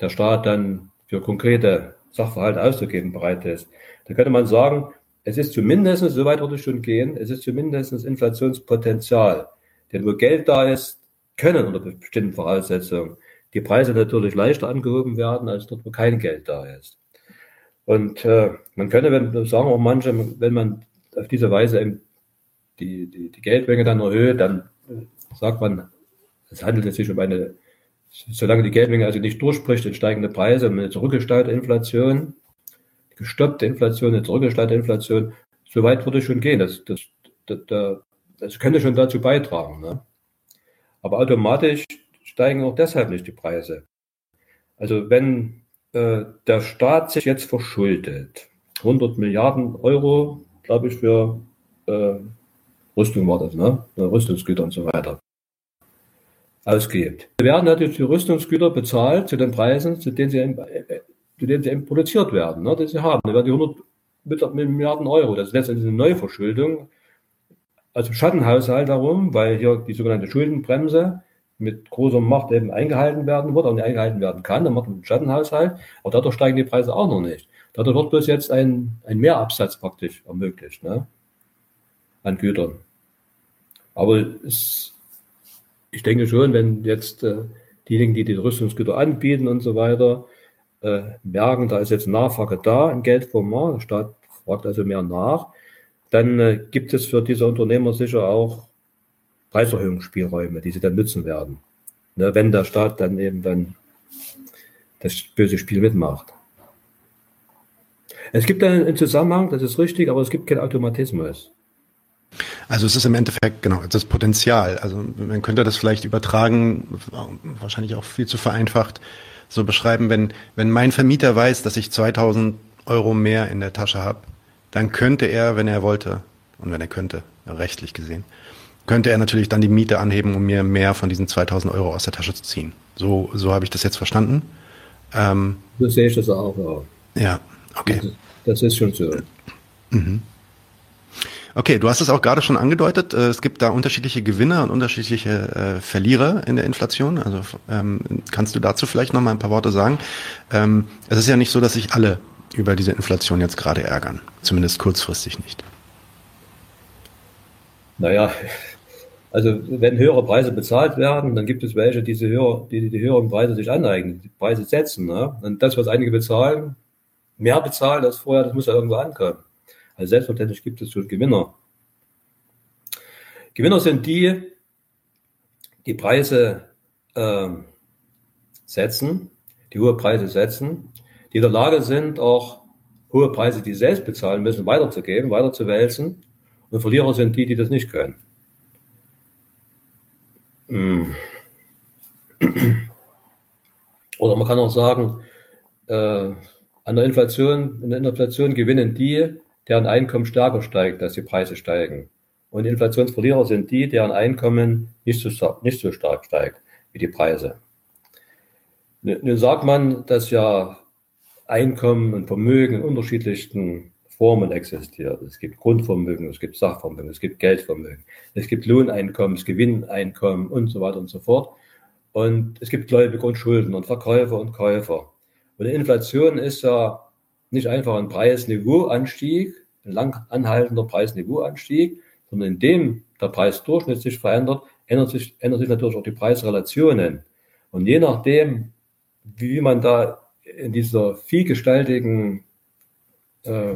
der Staat dann für konkrete Sachverhalte auszugeben bereit ist. Da könnte man sagen, es ist zumindest, so weit würde ich schon gehen, es ist zumindest Inflationspotenzial. Denn wo Geld da ist, können unter bestimmten Voraussetzungen die Preise natürlich leichter angehoben werden, als dort, wo kein Geld da ist. Und äh, man könnte, wenn, sagen auch manche, wenn man auf diese Weise die, die, die Geldmenge dann erhöht, dann äh, sagt man, es handelt sich um eine, solange die Geldmenge also nicht durchbricht in steigende Preise, um eine zurückgestaute Inflation, gestoppte Inflation, eine zurückgestaute Inflation, so weit würde ich schon gehen. Das, das, das, das könnte schon dazu beitragen. Ne? Aber automatisch steigen auch deshalb nicht die Preise. Also wenn äh, der Staat sich jetzt verschuldet, 100 Milliarden Euro, glaube ich, für äh, Rüstung war das, ne? Rüstungsgüter und so weiter, ausgibt. werden natürlich die Rüstungsgüter bezahlt zu den Preisen, zu denen sie sie eben produziert werden, ne, die sie haben. Da werden die 100 Milliarden Euro. Das ist letztendlich eine Neuverschuldung. Also Schattenhaushalt darum, weil hier die sogenannte Schuldenbremse mit großer Macht eben eingehalten werden wird, und eingehalten werden kann, dann macht man einen Schattenhaushalt, aber dadurch steigen die Preise auch noch nicht. Dadurch wird bloß jetzt ein, ein Mehrabsatz praktisch ermöglicht, ne? an Gütern. Aber es, ich denke schon, wenn jetzt äh, diejenigen, die die Rüstungsgüter anbieten und so weiter, äh, merken, da ist jetzt Nachfrage da im Geldformat, der Staat fragt also mehr nach, dann äh, gibt es für diese Unternehmer sicher auch Preiserhöhungsspielräume, die sie dann nutzen werden. Ne, wenn der Staat dann eben dann das böse Spiel mitmacht. Es gibt einen Zusammenhang, das ist richtig, aber es gibt keinen Automatismus. Also es ist im Endeffekt genau das Potenzial. Also man könnte das vielleicht übertragen, wahrscheinlich auch viel zu vereinfacht, so beschreiben, wenn, wenn mein Vermieter weiß, dass ich 2000 Euro mehr in der Tasche habe, dann könnte er, wenn er wollte, und wenn er könnte, rechtlich gesehen, könnte er natürlich dann die Miete anheben, um mir mehr von diesen 2000 Euro aus der Tasche zu ziehen. So, so habe ich das jetzt verstanden. Ähm, so sehe ich das auch. Ja, ja okay. Das, das ist schon so. Mhm. Okay, du hast es auch gerade schon angedeutet. Äh, es gibt da unterschiedliche Gewinner und unterschiedliche äh, Verlierer in der Inflation. Also ähm, kannst du dazu vielleicht noch mal ein paar Worte sagen? Ähm, es ist ja nicht so, dass sich alle über diese Inflation jetzt gerade ärgern. Zumindest kurzfristig nicht. Naja, also wenn höhere Preise bezahlt werden, dann gibt es welche, die die, höher, die, die höheren Preise sich aneignen, die Preise setzen. Ne? Und das, was einige bezahlen, mehr bezahlen als vorher, das muss ja irgendwo ankommen. Also selbstverständlich gibt es schon Gewinner. Gewinner sind die, die Preise äh, setzen, die hohe Preise setzen, die in der Lage sind, auch hohe Preise, die sie selbst bezahlen müssen, weiterzugeben, weiterzuwälzen. Und Verlierer sind die, die das nicht können. Hm. Oder man kann auch sagen, äh, an der Inflation, in der Inflation gewinnen die, deren Einkommen stärker steigt, dass die Preise steigen. Und Inflationsverlierer sind die, deren Einkommen nicht so, nicht so stark steigt wie die Preise. Nun sagt man, dass ja Einkommen und Vermögen in unterschiedlichsten Formen existiert. Es gibt Grundvermögen, es gibt Sachvermögen, es gibt Geldvermögen, es gibt Lohneinkommen, es Gewinneinkommen und so weiter und so fort. Und es gibt Gläubige und Schulden und Verkäufer und Käufer. Und Inflation ist ja nicht einfach ein Preisniveauanstieg, ein lang anhaltender Preisniveauanstieg, sondern indem der Preisdurchschnitt sich verändert, ändert sich, ändert sich natürlich auch die Preisrelationen. Und je nachdem, wie man da in dieser vielgestaltigen äh,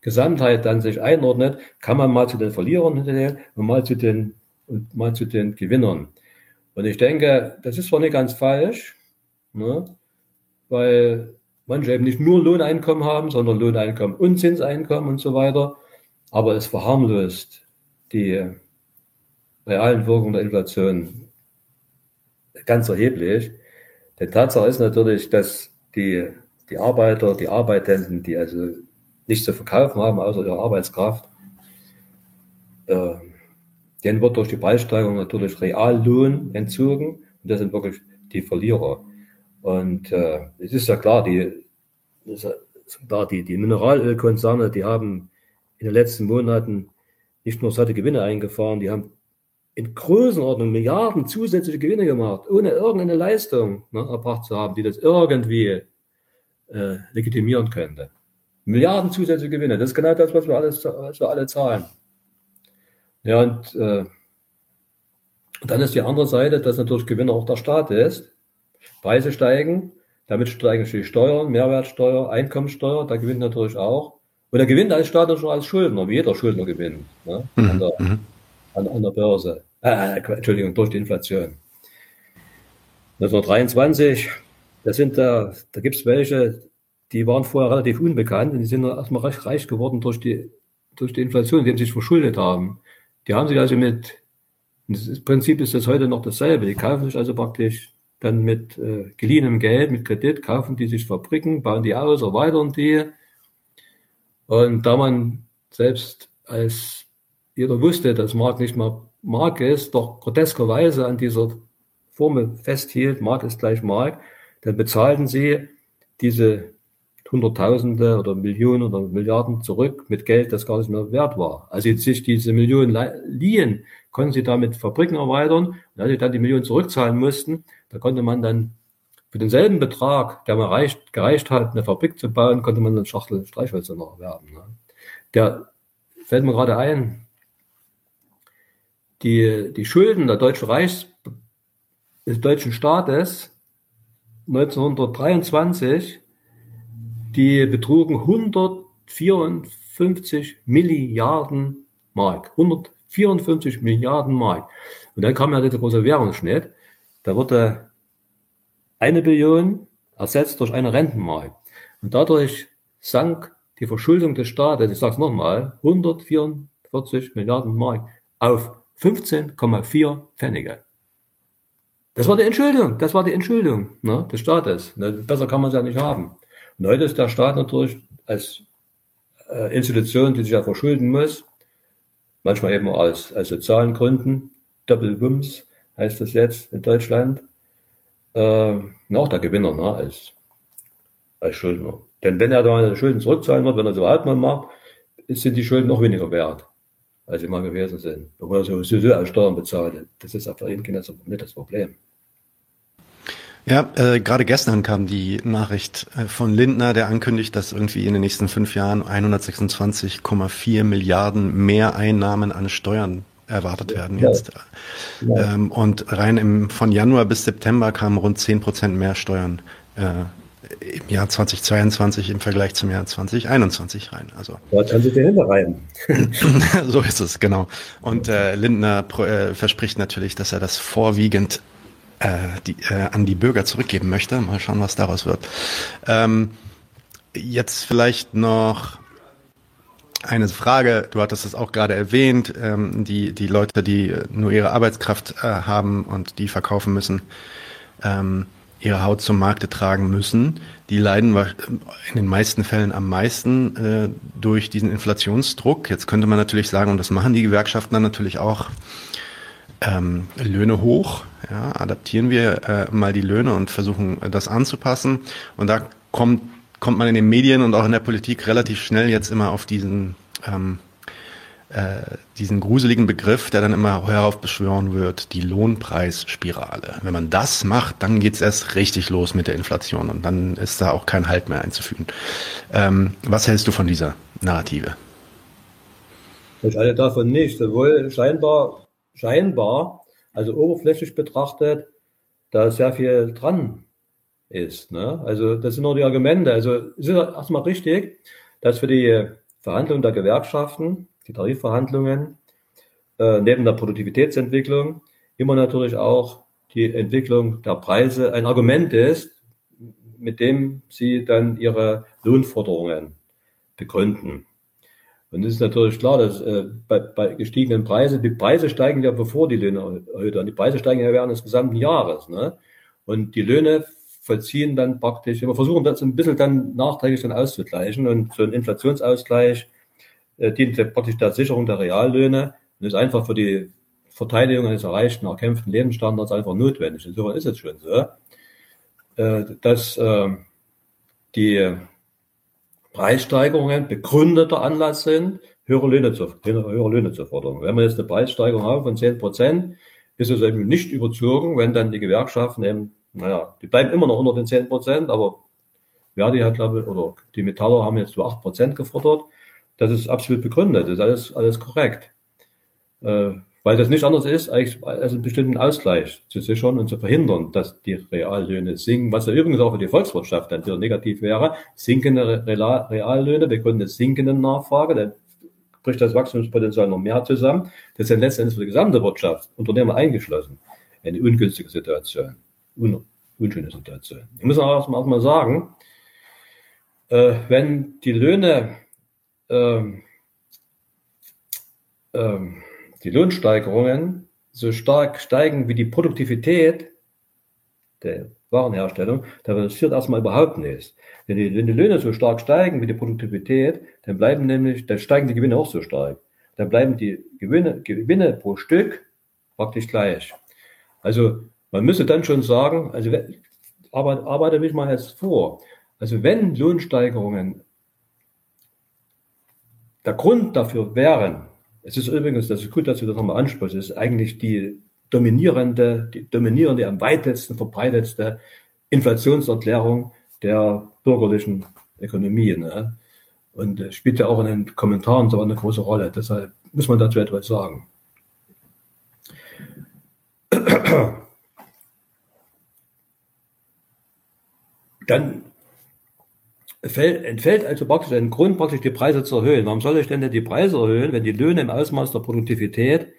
Gesamtheit dann sich einordnet, kann man mal zu den Verlierern hinterher und mal zu den, und mal zu den Gewinnern. Und ich denke, das ist zwar nicht ganz falsch, ne, weil manche eben nicht nur Lohneinkommen haben, sondern Lohneinkommen und Zinseinkommen und so weiter. Aber es verharmlost die realen Wirkungen der Inflation ganz erheblich. Denn Tatsache ist natürlich, dass die, die Arbeiter, die Arbeitenden, die also nichts zu verkaufen haben, außer ihrer Arbeitskraft, äh, denen wird durch die Preissteigerung natürlich Reallohn entzogen. Und das sind wirklich die Verlierer. Und äh, es ist ja klar, die, ist ja die, die Mineralölkonzerne, die haben in den letzten Monaten nicht nur satte Gewinne eingefahren, die haben in Größenordnung Milliarden zusätzliche Gewinne gemacht, ohne irgendeine Leistung ne, erbracht zu haben, die das irgendwie äh, legitimieren könnte. Milliarden zusätzliche Gewinne, das ist genau das, was wir, alles, was wir alle zahlen. Ja, und äh, dann ist die andere Seite, dass natürlich Gewinner auch der Staat ist. Preise steigen, damit steigen die Steuern, Mehrwertsteuer, Einkommensteuer, da gewinnt natürlich auch. Und er gewinnt als Staat natürlich als Schuldner, wie jeder Schuldner gewinnt ne? Mhm, an, der, mhm. an, an, der Börse. Äh, äh, Entschuldigung, durch die Inflation. 1923, da sind da, da gibt es welche, die waren vorher relativ unbekannt und die sind erstmal recht reich geworden durch die, durch die Inflation, die sich verschuldet haben. Die haben sich also mit, im Prinzip ist das heute noch dasselbe, die kaufen sich also praktisch dann mit äh, geliehenem Geld, mit Kredit, kaufen die sich Fabriken, bauen die aus, erweitern die. Und da man selbst als jeder wusste, dass Mark nicht mal Mark ist, doch groteskerweise an dieser Formel festhielt, Mark ist gleich Mark, dann bezahlten sie diese Hunderttausende oder Millionen oder Milliarden zurück mit Geld, das gar nicht mehr wert war. Als sie sich diese Millionen liehen, konnten sie damit Fabriken erweitern. Und als sie dann die Millionen zurückzahlen mussten, da konnte man dann für denselben Betrag, der man reicht, gereicht hat, eine Fabrik zu bauen, konnte man dann Schachtel Streichhölzer noch erwerben. Ne? Der fällt mir gerade ein, die, die Schulden der Deutschen Reichs, des deutschen Staates 1923 die betrugen 154 Milliarden Mark. 154 Milliarden Mark. Und dann kam ja dieser große Währungsschnitt. Da wurde eine Billion ersetzt durch eine Rentenmark. Und dadurch sank die Verschuldung des Staates, ich sage es nochmal, 144 Milliarden Mark auf 15,4 Pfennige. Das war die Entschuldung, das war die Entschuldung ne, des Staates. Ne, besser kann man es ja nicht haben. Und heute ist der Staat natürlich als äh, Institution, die sich ja verschulden muss, manchmal eben aus, aus sozialen Gründen, Doppelwumms heißt das jetzt in Deutschland, äh, auch der Gewinner ne, als, als Schuldner. Denn wenn er da Schulden zurückzahlen wird, wenn er es überhaupt mal macht, sind die Schulden noch weniger wert, als sie mal gewesen sind. Obwohl er sowieso als Steuern bezahlt. Das ist für ihn nicht das Problem. Ja, äh, gerade gestern kam die Nachricht äh, von Lindner, der ankündigt, dass irgendwie in den nächsten fünf Jahren 126,4 Milliarden mehr Einnahmen an Steuern erwartet werden jetzt. Ja. Ähm, und rein im, von Januar bis September kamen rund 10 Prozent mehr Steuern äh, im Jahr 2022 im Vergleich zum Jahr 2021 rein. Also da kann sich dahinter rein. [LAUGHS] so ist es, genau. Und äh, Lindner äh, verspricht natürlich, dass er das vorwiegend äh, die, äh, an die Bürger zurückgeben möchte. Mal schauen, was daraus wird. Ähm, jetzt vielleicht noch eine Frage, du hattest es auch gerade erwähnt, ähm, die, die Leute, die nur ihre Arbeitskraft äh, haben und die verkaufen müssen. Ähm, ihre Haut zum Markte tragen müssen, die leiden in den meisten Fällen am meisten äh, durch diesen Inflationsdruck. Jetzt könnte man natürlich sagen, und das machen die Gewerkschaften dann natürlich auch, ähm, Löhne hoch, ja, adaptieren wir äh, mal die Löhne und versuchen das anzupassen. Und da kommt, kommt man in den Medien und auch in der Politik relativ schnell jetzt immer auf diesen ähm, äh, diesen gruseligen Begriff, der dann immer heraufbeschwören wird, die Lohnpreisspirale. Wenn man das macht, dann geht's erst richtig los mit der Inflation und dann ist da auch kein Halt mehr einzufügen. Ähm, was hältst du von dieser Narrative? Ich halte davon nicht. Sowohl scheinbar, scheinbar, also oberflächlich betrachtet, da sehr viel dran ist. Ne? Also das sind nur die Argumente. Also es ist erstmal richtig, dass für die Verhandlungen der Gewerkschaften die Tarifverhandlungen, äh, neben der Produktivitätsentwicklung immer natürlich auch die Entwicklung der Preise ein Argument ist, mit dem sie dann ihre Lohnforderungen begründen. Und es ist natürlich klar, dass äh, bei, bei gestiegenen Preisen, die Preise steigen ja bevor die Löhne erhöht Die Preise steigen ja während des gesamten Jahres. Ne? Und die Löhne vollziehen dann praktisch, wir versuchen das ein bisschen dann nachträglich dann auszugleichen und so ein Inflationsausgleich äh, dient praktisch der Sicherung der Reallöhne und ist einfach für die Verteidigung eines erreichten, erkämpften Lebensstandards einfach notwendig. Insofern ist es schon so, äh, dass äh, die Preissteigerungen begründeter Anlass sind, höhere Löhne zu, höhere Löhne zu fordern. Wenn wir jetzt eine Preissteigerung haben von 10 Prozent, ist es eben nicht überzogen, wenn dann die Gewerkschaften eben, naja, die bleiben immer noch unter den 10 Prozent, aber Verdi hat, glaube ich, oder die Metaller haben jetzt zu 8 Prozent gefordert. Das ist absolut begründet, das ist alles, alles korrekt. Äh, weil das nicht anders ist, als einen bestimmten Ausgleich zu sichern und zu verhindern, dass die Reallöhne sinken, was ja übrigens auch für die Volkswirtschaft dann wieder negativ wäre. Sinkende Reallöhne, wir können eine sinkende Nachfrage, dann bricht das Wachstumspotenzial noch mehr zusammen. Das ist dann letztendlich für die gesamte Wirtschaft, Unternehmer eingeschlossen, eine ungünstige Situation, un unschöne Situation. Ich muss auch erstmal, erstmal sagen, äh, wenn die Löhne ähm, ähm, die Lohnsteigerungen so stark steigen wie die Produktivität der Warenherstellung, dann passiert erstmal überhaupt nichts. Wenn die, wenn die Löhne so stark steigen wie die Produktivität, dann bleiben nämlich, dann steigen die Gewinne auch so stark. Dann bleiben die Gewinne, Gewinne pro Stück praktisch gleich. Also man müsste dann schon sagen, also arbeite, arbeite mich mal jetzt vor. Also wenn Lohnsteigerungen der Grund dafür wären, es ist übrigens, das ist gut, dass du das nochmal ansprichst, ist eigentlich die dominierende, die dominierende, am weitesten verbreitetste Inflationserklärung der bürgerlichen Ökonomie. Ne? Und spielt ja auch in den Kommentaren so eine große Rolle. Deshalb muss man dazu etwas sagen. Dann entfällt also praktisch ein Grund, praktisch die Preise zu erhöhen. Warum soll ich denn die Preise erhöhen, wenn die Löhne im Ausmaß der Produktivität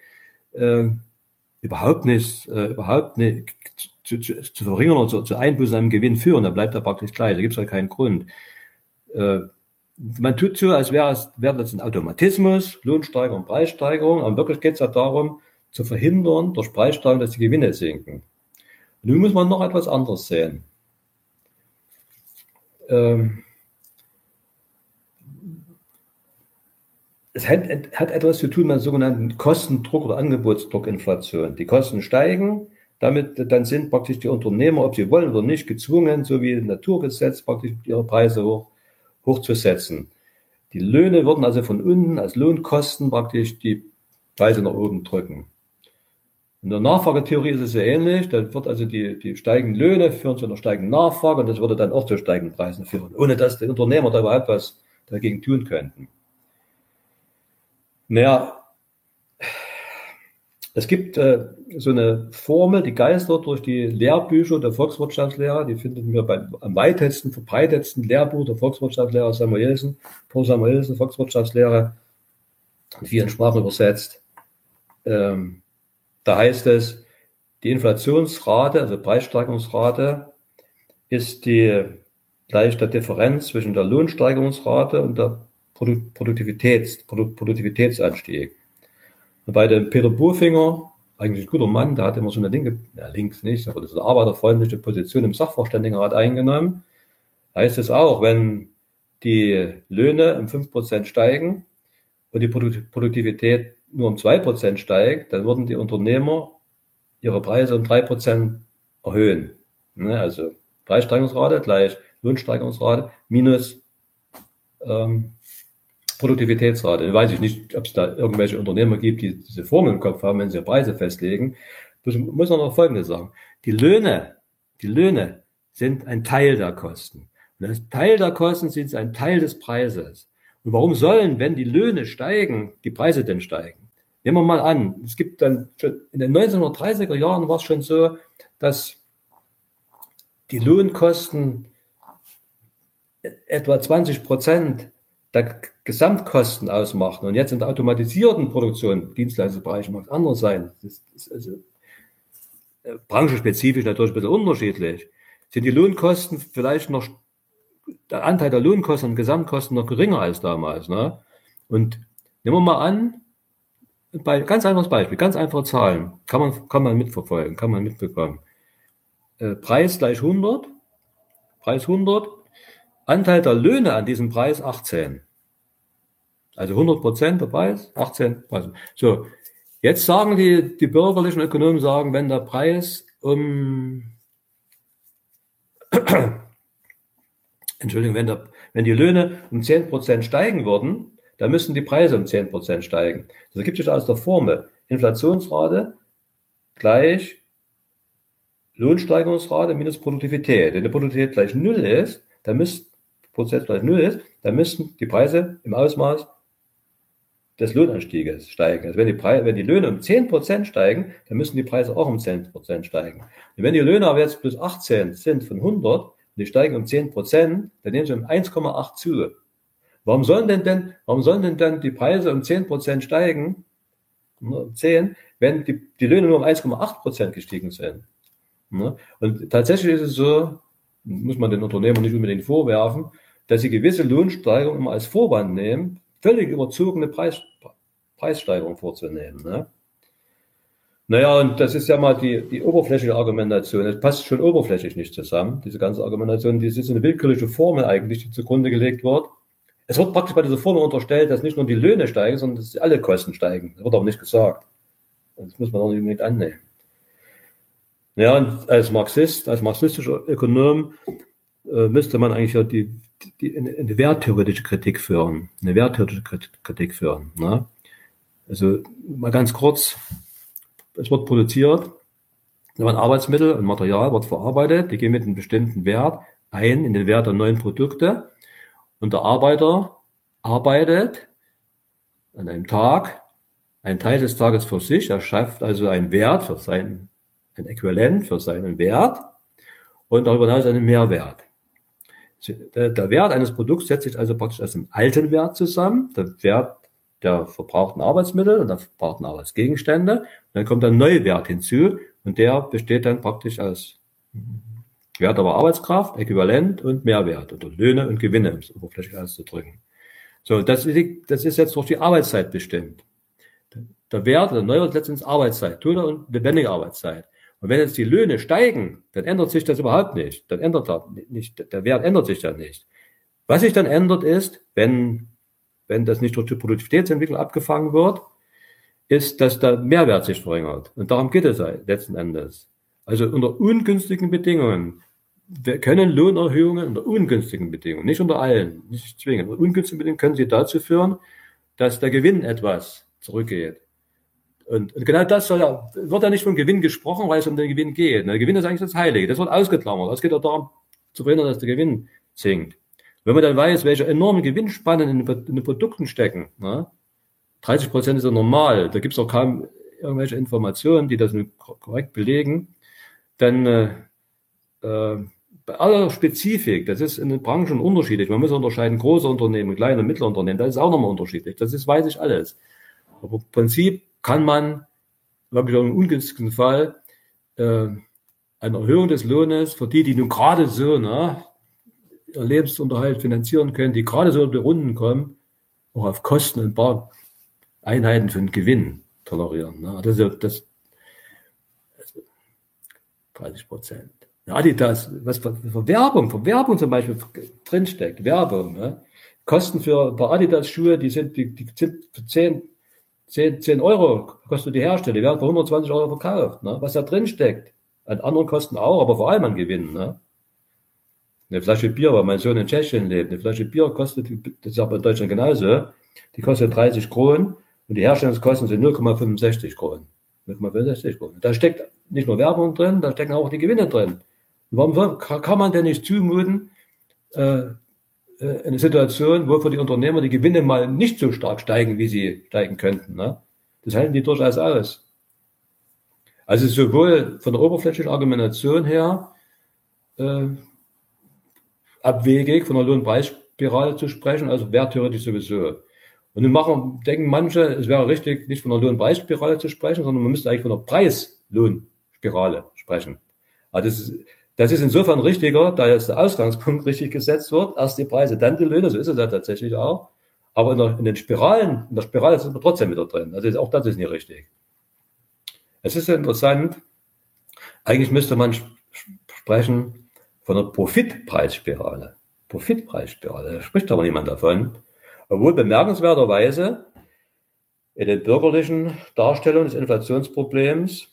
äh, überhaupt nicht, äh, überhaupt nicht zu, zu, zu verringern oder zu, zu Einbußen am Gewinn führen? Da bleibt er praktisch gleich. Da gibt es ja keinen Grund. Äh, man tut so, als wäre es wäre das ein Automatismus, Lohnsteigerung, Preissteigerung, aber wirklich geht es ja darum, zu verhindern durch Preissteigerung, dass die Gewinne sinken. Nun muss man noch etwas anderes sehen. Ähm, es hat, hat etwas zu tun mit sogenannten Kostendruck oder Angebotsdruckinflation. Die Kosten steigen, damit dann sind praktisch die Unternehmer, ob sie wollen oder nicht, gezwungen, so wie im Naturgesetz, praktisch ihre Preise hoch, hochzusetzen. Die Löhne würden also von unten als Lohnkosten praktisch die Preise nach oben drücken. In der Nachfragetheorie ist es sehr ähnlich. Da wird also die, die steigenden Löhne führen zu einer steigenden Nachfrage und das würde dann auch zu steigenden Preisen führen, ohne dass die Unternehmer da überhaupt was dagegen tun könnten. Naja, es gibt äh, so eine Formel, die geistert durch die Lehrbücher der Volkswirtschaftslehrer. Die finden wir beim am weitesten verbreitetsten Lehrbuch der Volkswirtschaftslehrer Samuelsen, Paul Samuelsen, Volkswirtschaftslehrer, in vielen Sprachen übersetzt. Ähm, da heißt es, die Inflationsrate, also Preissteigerungsrate, ist die gleich der Differenz zwischen der Lohnsteigerungsrate und der Produktivitäts, Produktivitätsanstieg. Und bei dem Peter Burfinger, eigentlich ein guter Mann, der hat immer so eine linke, ja, links nicht, aber das ist eine arbeiterfreundliche Position im Sachverständigenrat eingenommen. Heißt es auch, wenn die Löhne um 5% steigen und die Produktivität nur um 2% steigt, dann würden die Unternehmer ihre Preise um 3% erhöhen. Ne? Also Preissteigerungsrate gleich Lohnsteigerungsrate minus ähm, Produktivitätsrate. Weiß ich nicht, ob es da irgendwelche Unternehmer gibt, die diese Formel im Kopf haben, wenn sie Preise festlegen. Ich muss noch Folgendes sagen. Die Löhne, die Löhne sind ein Teil der Kosten. Und als Teil der Kosten sind ein Teil des Preises. Und warum sollen, wenn die Löhne steigen, die Preise denn steigen? Nehmen wir mal an, es gibt dann schon in den 1930er Jahren war es schon so, dass die Lohnkosten etwa 20 Prozent der Gesamtkosten ausmachen. Und jetzt in der automatisierten Produktion, Dienstleistungsbereich mag es anders sein. Das ist also äh, branchenspezifisch natürlich ein bisschen unterschiedlich. Sind die Lohnkosten vielleicht noch, der Anteil der Lohnkosten und Gesamtkosten noch geringer als damals. Ne? Und nehmen wir mal an, bei, ganz einfaches Beispiel, ganz einfache Zahlen, kann man, kann man mitverfolgen, kann man mitbekommen. Äh, Preis gleich 100, Preis 100, Anteil der Löhne an diesem Preis 18. Also 100 Prozent der Preis, 18 Preis. So, jetzt sagen die, die bürgerlichen Ökonomen sagen, wenn der Preis um, [COUGHS] Entschuldigung, wenn, der, wenn die Löhne um 10 Prozent steigen würden, dann müssen die Preise um 10 Prozent steigen. Das ergibt sich aus der Formel Inflationsrate gleich Lohnsteigerungsrate minus Produktivität. Wenn die Produktivität gleich Null ist, dann müsste Prozent gleich Null ist, dann müssten die Preise im Ausmaß des Lohnanstieges steigen. Also wenn die, Preise, wenn die Löhne um 10% steigen, dann müssen die Preise auch um 10% steigen. Und wenn die Löhne aber jetzt plus 18 sind von 100 und die steigen um 10%, dann nehmen sie um 1,8 zu. Warum sollen denn denn, warum sollen denn dann die Preise um 10% steigen, um 10, wenn die, die Löhne nur um 1,8% gestiegen sind? Ne? Und tatsächlich ist es so, muss man den Unternehmern nicht unbedingt vorwerfen, dass sie gewisse Lohnsteigerungen immer als Vorwand nehmen, völlig überzogene Preis, Preissteigerung vorzunehmen. Ne? Naja, und das ist ja mal die, die oberflächliche Argumentation. Das passt schon oberflächlich nicht zusammen, diese ganze Argumentation. Das ist eine willkürliche Formel eigentlich, die zugrunde gelegt wird. Es wird praktisch bei dieser Formel unterstellt, dass nicht nur die Löhne steigen, sondern dass alle Kosten steigen. Das wird aber nicht gesagt. Das muss man auch nicht unbedingt annehmen. Ja, und als Marxist, als marxistischer Ökonom äh, müsste man eigentlich ja die, die, eine, werttheoretische Kritik führen, eine werttheoretische Kritik führen. Ne? Also mal ganz kurz, es wird produziert, ein Arbeitsmittel und Material wird verarbeitet, die gehen mit einem bestimmten Wert ein in den Wert der neuen Produkte und der Arbeiter arbeitet an einem Tag, einen Teil des Tages für sich, er schafft also einen Wert für sein, ein Äquivalent für seinen Wert und darüber hinaus einen Mehrwert. Der Wert eines Produkts setzt sich also praktisch aus dem alten Wert zusammen, der Wert der verbrauchten Arbeitsmittel und der verbrauchten Arbeitsgegenstände. Und dann kommt ein neuer Wert hinzu und der besteht dann praktisch aus Wert aber Arbeitskraft, Äquivalent und Mehrwert oder Löhne und Gewinne, um es oberflächlich auszudrücken. So, das ist, das ist jetzt durch die Arbeitszeit bestimmt. Der Wert, der Neuwert letztendlich Arbeitszeit, tote und lebendige Arbeitszeit. Und wenn jetzt die Löhne steigen, dann ändert sich das überhaupt nicht. Dann ändert er nicht, der Wert ändert sich dann nicht. Was sich dann ändert ist, wenn, wenn das nicht durch die Produktivitätsentwicklung abgefangen wird, ist, dass der Mehrwert sich verringert. Und darum geht es letzten Endes. Also unter ungünstigen Bedingungen wir können Lohnerhöhungen unter ungünstigen Bedingungen, nicht unter allen, nicht zwingend, unter ungünstigen Bedingungen können sie dazu führen, dass der Gewinn etwas zurückgeht. Und, und genau das soll ja, wird ja nicht vom Gewinn gesprochen, weil es um den Gewinn geht. Der Gewinn ist eigentlich das Heilige. Das wird ausgeklammert. Es geht ja darum, zu verhindern, dass der Gewinn sinkt. Wenn man dann weiß, welche enormen Gewinnspannen in, in den Produkten stecken, ne? 30 Prozent ist ja normal, da gibt es auch kaum irgendwelche Informationen, die das korrekt belegen, dann äh, äh, bei aller Spezifik, das ist in den Branchen unterschiedlich. Man muss unterscheiden große Unternehmen, kleine und mittlere Unternehmen, das ist auch nochmal unterschiedlich. Das ist, weiß ich alles. Aber im Prinzip kann man wirklich im ungünstigen Fall äh, eine Erhöhung des Lohnes für die, die nun gerade so ne, ihr Lebensunterhalt finanzieren können, die gerade so in die Runden kommen, auch auf Kosten und Bar Einheiten für den Gewinn tolerieren. Ne? Das, ist ja, das 30 Prozent. Adidas, was für, Werbung, für Werbung zum Beispiel drinsteckt, Werbung. Ne? Kosten für ein paar Adidas-Schuhe, die sind, die, die sind für 10, 10, 10 Euro kostet die Hersteller, die werden für 120 Euro verkauft. Ne? Was da drinsteckt. An anderen Kosten auch, aber vor allem an Gewinn. Ne? Eine Flasche Bier, weil mein Sohn in Tschechien lebt, eine Flasche Bier kostet, das ist aber in Deutschland genauso, die kostet 30 Kronen und die Herstellungskosten sind 0,65 Kronen. 0,65 Kronen. Da steckt nicht nur Werbung drin, da stecken auch die Gewinne drin. Warum kann man denn nicht zumuten, äh, äh, eine Situation, wo für die Unternehmer die Gewinne mal nicht so stark steigen, wie sie steigen könnten? Ne? Das halten die durchaus aus. Also sowohl von der oberflächlichen Argumentation her äh, abwegig, von der Lohnpreisspirale zu sprechen, also werttheoretisch sowieso. Und nun machen, denken manche, es wäre richtig, nicht von der Lohnpreisspirale zu sprechen, sondern man müsste eigentlich von der Preislohnspirale sprechen. Also das ist, das ist insofern richtiger, da jetzt der Ausgangspunkt [LAUGHS] richtig gesetzt wird. Erst die Preise, dann die Löhne, so ist es ja tatsächlich auch. Aber in, der, in den Spiralen, in der Spirale sind wir trotzdem wieder drin. Also auch das ist nicht richtig. Es ist interessant. Eigentlich müsste man sprechen von der Profitpreisspirale. Profitpreisspirale. Da spricht aber niemand davon. Obwohl bemerkenswerterweise in den bürgerlichen Darstellungen des Inflationsproblems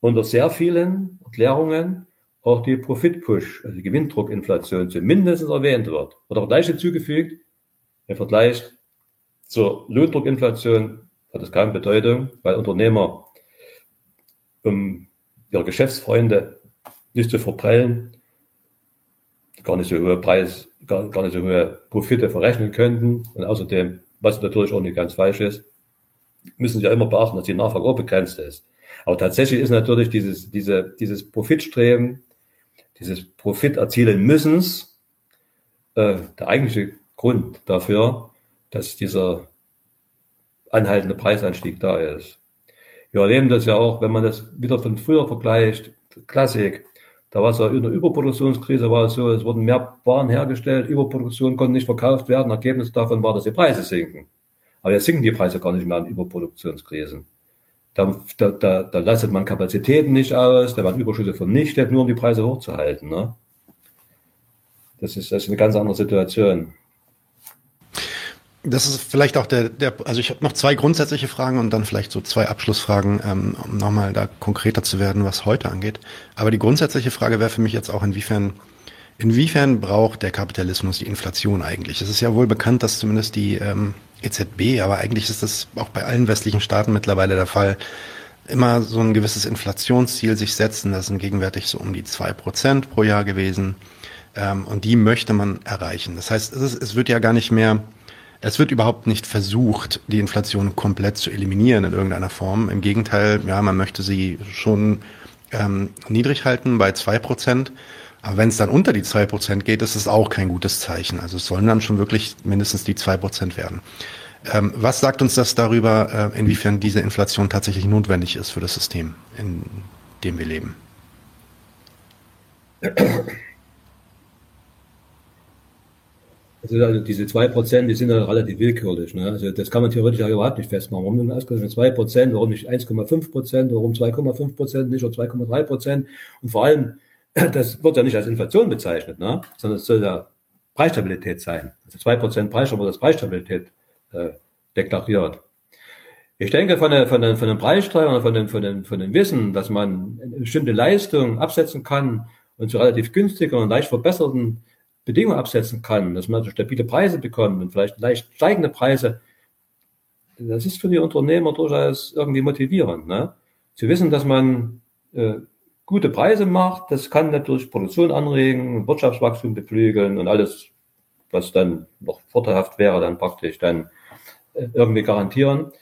unter sehr vielen Erklärungen auch die Profit-Push, also die Gewinndruckinflation zumindest erwähnt wird. Wird auch gleich hinzugefügt, im Vergleich zur Lohndruckinflation hat es keine Bedeutung, weil Unternehmer, um ihre Geschäftsfreunde nicht zu verprellen, gar nicht so hohe Preis, gar, gar nicht so hohe Profite verrechnen könnten. Und außerdem, was natürlich auch nicht ganz falsch ist, müssen sie ja immer beachten, dass die Nachfrage auch begrenzt ist. Aber tatsächlich ist natürlich dieses, diese, dieses Profitstreben dieses Profit erzielen müssens äh, der eigentliche Grund dafür, dass dieser anhaltende Preisanstieg da ist. Wir erleben das ja auch, wenn man das wieder von früher vergleicht, Klassik, da war es ja in der Überproduktionskrise, war es so, es wurden mehr Waren hergestellt, Überproduktion konnte nicht verkauft werden, Ergebnis davon war, dass die Preise sinken. Aber jetzt sinken die Preise gar nicht mehr an Überproduktionskrisen. Da, da, da, da lastet man Kapazitäten nicht aus, da werden Überschüsse vernichtet, nur um die Preise hochzuhalten. Ne? Das, ist, das ist eine ganz andere Situation. Das ist vielleicht auch der, der also ich habe noch zwei grundsätzliche Fragen und dann vielleicht so zwei Abschlussfragen, ähm, um nochmal da konkreter zu werden, was heute angeht. Aber die grundsätzliche Frage wäre für mich jetzt auch, inwiefern, inwiefern braucht der Kapitalismus die Inflation eigentlich? Es ist ja wohl bekannt, dass zumindest die ähm, EZB, aber eigentlich ist das auch bei allen westlichen Staaten mittlerweile der Fall, immer so ein gewisses Inflationsziel sich setzen. Das sind gegenwärtig so um die zwei Prozent pro Jahr gewesen. Ähm, und die möchte man erreichen. Das heißt, es, ist, es wird ja gar nicht mehr, es wird überhaupt nicht versucht, die Inflation komplett zu eliminieren in irgendeiner Form. Im Gegenteil, ja, man möchte sie schon ähm, niedrig halten bei zwei Prozent. Aber wenn es dann unter die zwei Prozent geht, ist es auch kein gutes Zeichen. Also es sollen dann schon wirklich mindestens die zwei Prozent werden. Ähm, was sagt uns das darüber, äh, inwiefern diese Inflation tatsächlich notwendig ist für das System, in dem wir leben? [COUGHS] Also, also diese zwei Prozent, die sind ja relativ willkürlich. Ne? Also das kann man theoretisch ja überhaupt nicht festmachen. Warum denn ausgerechnet zwei Prozent? Warum nicht 1,5 Prozent? Warum 2,5 Prozent nicht oder 2,3 Prozent? Und vor allem, [CLEARS THROAT] das wird ja nicht als Inflation bezeichnet, ne? sondern es soll ja Preisstabilität sein. Also zwei Prozent Preis, das Preisstabilität äh, deklariert. Ich denke, von, der, von, den, von den Preissteuern, von dem, von, dem, von dem Wissen, dass man eine bestimmte Leistung absetzen kann und zu relativ günstigen und leicht verbesserten Bedingungen absetzen kann, dass man stabile Preise bekommt und vielleicht leicht steigende Preise, das ist für die Unternehmer durchaus irgendwie motivierend. Ne? Zu wissen, dass man äh, gute Preise macht, das kann natürlich Produktion anregen, Wirtschaftswachstum beflügeln und alles, was dann noch vorteilhaft wäre, dann praktisch dann äh, irgendwie garantieren.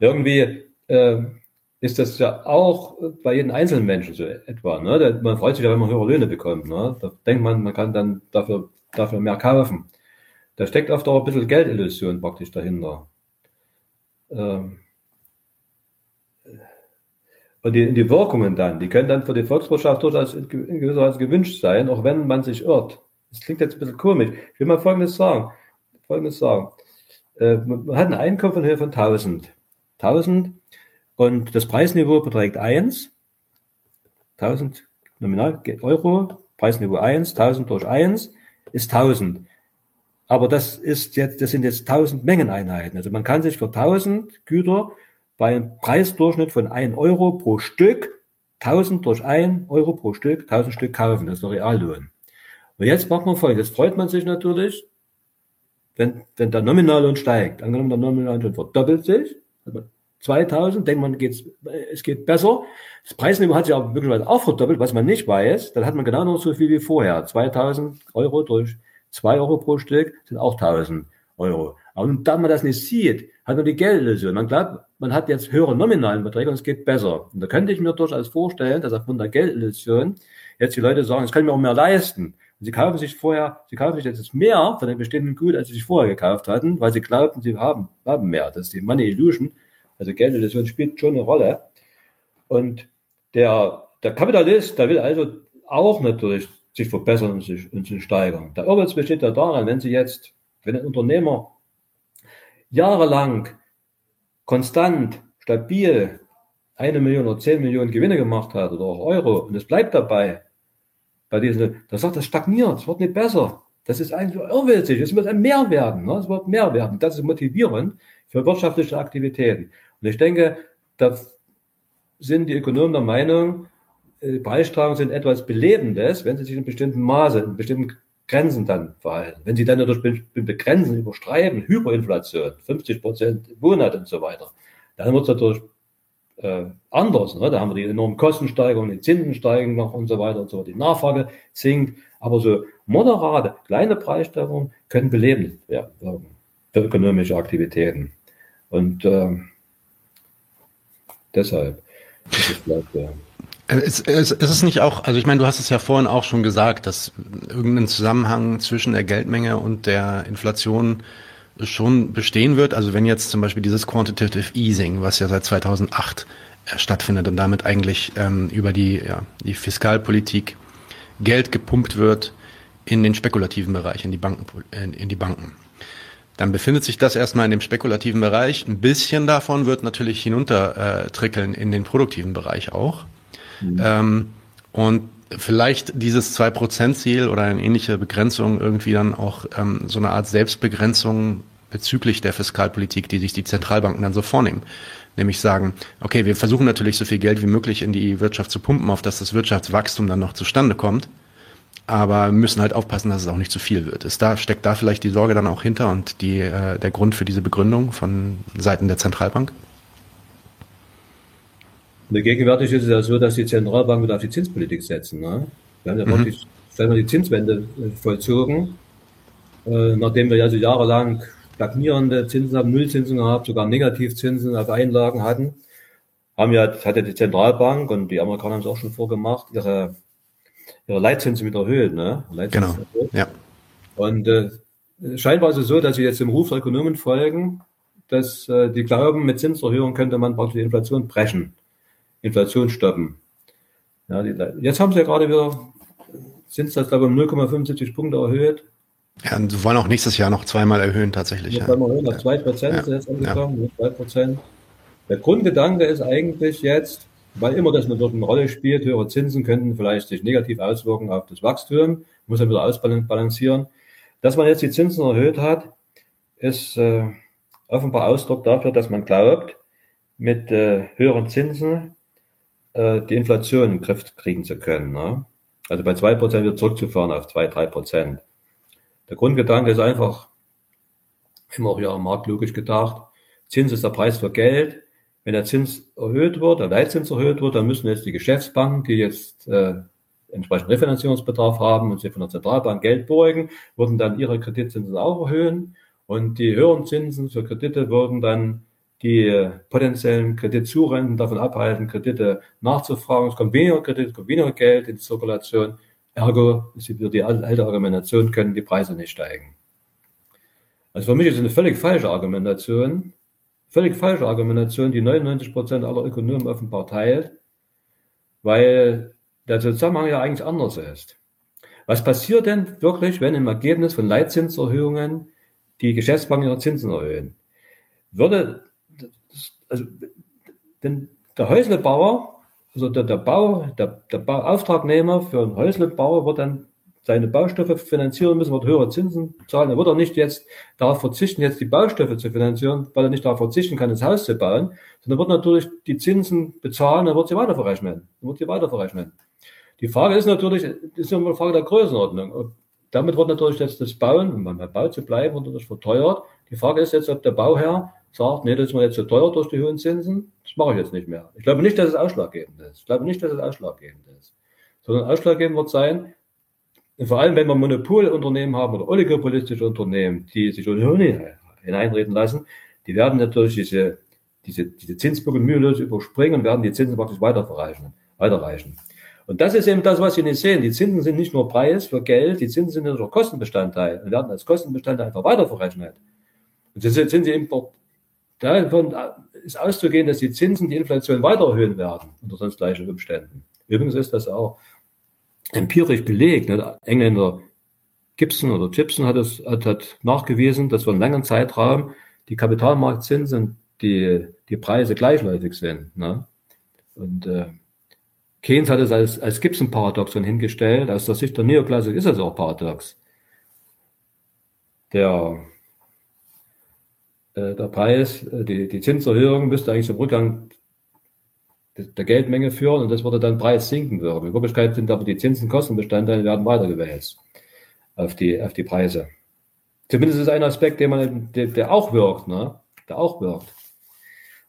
Irgendwie äh, ist das ja auch bei jedem einzelnen Menschen so etwa. Ne? Man freut sich ja, wenn man höhere Löhne bekommt. Ne? Da denkt man, man kann dann dafür, dafür mehr kaufen. Da steckt oft auch ein bisschen Geldillusion praktisch dahinter. Ähm, und die, die Wirkungen dann, die können dann für die Volkswirtschaft durchaus in gewisser Weise gewünscht sein, auch wenn man sich irrt. Das klingt jetzt ein bisschen komisch. Ich will mal Folgendes sagen. Folgendes sagen. Äh, man hat ein Einkommen von Höhe von 1000. 1000 und das Preisniveau beträgt 1. 1000 Nominal Euro, Preisniveau 1, 1000 durch 1 ist 1000. Aber das ist jetzt, das sind jetzt 1000 Mengeneinheiten. Also man kann sich für 1000 Güter bei einem Preisdurchschnitt von 1 Euro pro Stück 1000 durch 1 Euro pro Stück 1000 Stück kaufen. Das ist der Reallohn. Und jetzt macht man folgendes. Jetzt freut man sich natürlich, wenn, wenn der Nominallohn steigt. Angenommen, der Nominallohn verdoppelt sich. Also 2000, denkt man, geht's, es geht besser. Das Preisniveau hat sich aber möglicherweise auch verdoppelt, was man nicht weiß. Dann hat man genau noch so viel wie vorher. 2000 Euro durch 2 Euro pro Stück sind auch 1000 Euro. Aber da man das nicht sieht, hat man die Geldillusion. Man glaubt, man hat jetzt höhere nominalen Beträge und es geht besser. Und da könnte ich mir durchaus vorstellen, dass aufgrund der Geldillusion jetzt die Leute sagen, das ich mir auch mehr leisten. Und sie kaufen sich vorher, sie kaufen sich jetzt mehr von dem bestehenden Gut, als sie sich vorher gekauft hatten, weil sie glaubten, sie haben, haben mehr. Das ist die Money Illusion. Also Geldillusion spielt schon eine Rolle. Und der, der Kapitalist, der will also auch natürlich sich verbessern und sich, und sich steigern. Der Irrwitz besteht ja daran, wenn Sie jetzt, wenn ein Unternehmer jahrelang konstant, stabil eine Million oder zehn Millionen Gewinne gemacht hat oder auch Euro und es bleibt dabei, bei diesen, da sagt, das stagniert, es wird nicht besser. Das ist eigentlich irrwitzig, es wird mehr werden, ne? es wird mehr werden. Das ist motivierend für wirtschaftliche Aktivitäten. Und ich denke, da sind die Ökonomen der Meinung, äh, Preistragungen sind etwas Belebendes, wenn sie sich in bestimmten Maße, in bestimmten Grenzen dann verhalten. Wenn sie dann durch bestimmte Grenzen überstreiten, Hyperinflation, 50 Prozent im Monat und so weiter, dann wird es natürlich äh, anders. Ne? Da haben wir die enormen Kostensteigerungen, die Zinsen steigen noch und so weiter und so weiter. Die Nachfrage sinkt. Aber so moderate, kleine Preissteigerungen können belebend werden für ökonomische Aktivitäten. Und äh, deshalb äh, es, es, es ist nicht auch, also ich meine, du hast es ja vorhin auch schon gesagt, dass irgendein Zusammenhang zwischen der Geldmenge und der Inflation schon bestehen wird. Also wenn jetzt zum Beispiel dieses Quantitative Easing, was ja seit 2008 äh, stattfindet und damit eigentlich ähm, über die, ja, die Fiskalpolitik Geld gepumpt wird in den spekulativen Bereich, in die Banken, in, in die Banken. Dann befindet sich das erstmal in dem spekulativen Bereich. Ein bisschen davon wird natürlich hinunter äh, trickeln in den produktiven Bereich auch. Mhm. Ähm, und vielleicht dieses 2%-Ziel oder eine ähnliche Begrenzung irgendwie dann auch ähm, so eine Art Selbstbegrenzung bezüglich der Fiskalpolitik, die sich die Zentralbanken dann so vornehmen. Nämlich sagen, okay, wir versuchen natürlich so viel Geld wie möglich in die Wirtschaft zu pumpen, auf dass das Wirtschaftswachstum dann noch zustande kommt. Aber müssen halt aufpassen, dass es auch nicht zu viel wird. Ist da, steckt da vielleicht die Sorge dann auch hinter und die, äh, der Grund für diese Begründung von Seiten der Zentralbank? Gegenwärtig ist es ja so, dass die Zentralbanken wieder auf die Zinspolitik setzen. Ne? Wir haben ja mhm. wirklich die Zinswende äh, vollzogen, äh, nachdem wir ja so jahrelang stagnierende Zinsen haben, Nullzinsen gehabt, sogar Negativzinsen auf Einlagen hatten, haben ja, hat ja die Zentralbank und die Amerikaner haben es auch schon vorgemacht, ihre, ihre Leitzinsen mit erhöht. Ne? Leitzinsen genau, erhöht. ja. Und äh, scheinbar ist es so, dass sie jetzt dem Ruf der Ökonomen folgen, dass äh, die glauben, mit Zinserhöhungen könnte man praktisch die Inflation brechen. Inflation stoppen. Ja, die, jetzt haben sie ja gerade wieder Zinssatz, glaube ich, um 0,75 Punkte erhöht. Ja, und sie wollen auch nächstes Jahr noch zweimal erhöhen, tatsächlich. Ja. Zweimal erhöhen, auf 2 Prozent ja. ist jetzt angekommen, ja. 2 Prozent. Der Grundgedanke ist eigentlich jetzt, weil immer das eine Rolle spielt, höhere Zinsen könnten vielleicht sich negativ auswirken auf das Wachstum, muss er wieder ausbalancieren. Dass man jetzt die Zinsen erhöht hat, ist äh, offenbar Ausdruck dafür, dass man glaubt, mit äh, höheren Zinsen äh, die Inflation in den Griff kriegen zu können. Ne? Also bei zwei Prozent wieder zurückzufahren auf zwei, drei Prozent. Der Grundgedanke ist einfach, immer auch ja marktlogisch gedacht, Zins ist der Preis für Geld. Wenn der Zins erhöht wird, der Leitzins erhöht wird, dann müssen jetzt die Geschäftsbanken, die jetzt äh, entsprechend Refinanzierungsbedarf haben und sich von der Zentralbank Geld beugen, würden dann ihre Kreditzinsen auch erhöhen. Und die höheren Zinsen für Kredite würden dann die potenziellen Kreditzurenden davon abhalten, Kredite nachzufragen. Es kommt weniger Kredit, es kommt weniger Geld in die Zirkulation. Ergo ist wieder die alte Argumentation, können die Preise nicht steigen. Also für mich ist es eine völlig falsche Argumentation, völlig falsche Argumentation, die 99 Prozent aller Ökonomen offenbar teilt, weil der Zusammenhang ja eigentlich anders ist. Was passiert denn wirklich, wenn im Ergebnis von Leitzinserhöhungen die Geschäftsbanken ihre Zinsen erhöhen? Würde also, denn der Häuslebauer also der, der Bau, der, der Bauauftragnehmer für einen Häuslebauer wird dann seine Baustoffe finanzieren müssen, wird höhere Zinsen zahlen. Er wird er nicht jetzt darauf verzichten, jetzt die Baustoffe zu finanzieren, weil er nicht darauf verzichten kann, das Haus zu bauen, sondern wird natürlich die Zinsen bezahlen, er wird sie weiterverrechnen. Er wird sie weiterverrechnen. Die Frage ist natürlich, ist immer eine Frage der Größenordnung. Damit wird natürlich jetzt das Bauen, um beim Bau zu bleiben, wird natürlich verteuert. Die Frage ist jetzt, ob der Bauherr sagt, nee, das ist mir jetzt zu teuer durch die hohen Zinsen, das mache ich jetzt nicht mehr. Ich glaube nicht, dass es ausschlaggebend ist. Ich glaube nicht, dass es ausschlaggebend ist. Sondern ausschlaggebend wird sein, vor allem wenn wir Monopolunternehmen haben oder oligopolistische Unternehmen, die sich hineinreden lassen, die werden natürlich diese, diese, diese Zinsbrücke mühelos überspringen und werden die Zinsen praktisch weiterreichen. weiterreichen. Und das ist eben das, was Sie nicht sehen. Die Zinsen sind nicht nur Preis für Geld, die Zinsen sind auch Kostenbestandteil und werden als Kostenbestandteil einfach weiterverrechnet. Und jetzt sind sie eben davon ist auszugehen, dass die Zinsen die Inflation weiter erhöhen werden unter sonst gleichen Umständen. Übrigens ist das auch empirisch belegt. Ne? Engländer Gibson oder Gibson hat es hat, hat nachgewiesen, dass für einen langen Zeitraum die Kapitalmarktzinsen die die Preise gleichläufig sind. Ne? Und äh, Keynes hat es als, als Gibson-Paradoxon hingestellt. Aus der Sicht der Neoklassik ist es auch paradox. Der, äh, der Preis, äh, die, die Zinserhöhung müsste eigentlich zum Rückgang der Geldmenge führen und das würde dann Preis sinken würden. In Wirklichkeit sind aber die Zinsen Kostenbestandteile werden weitergewälzt auf die, auf die Preise. Zumindest ist ein Aspekt, der man, der, der auch wirkt, ne? Der auch wirkt.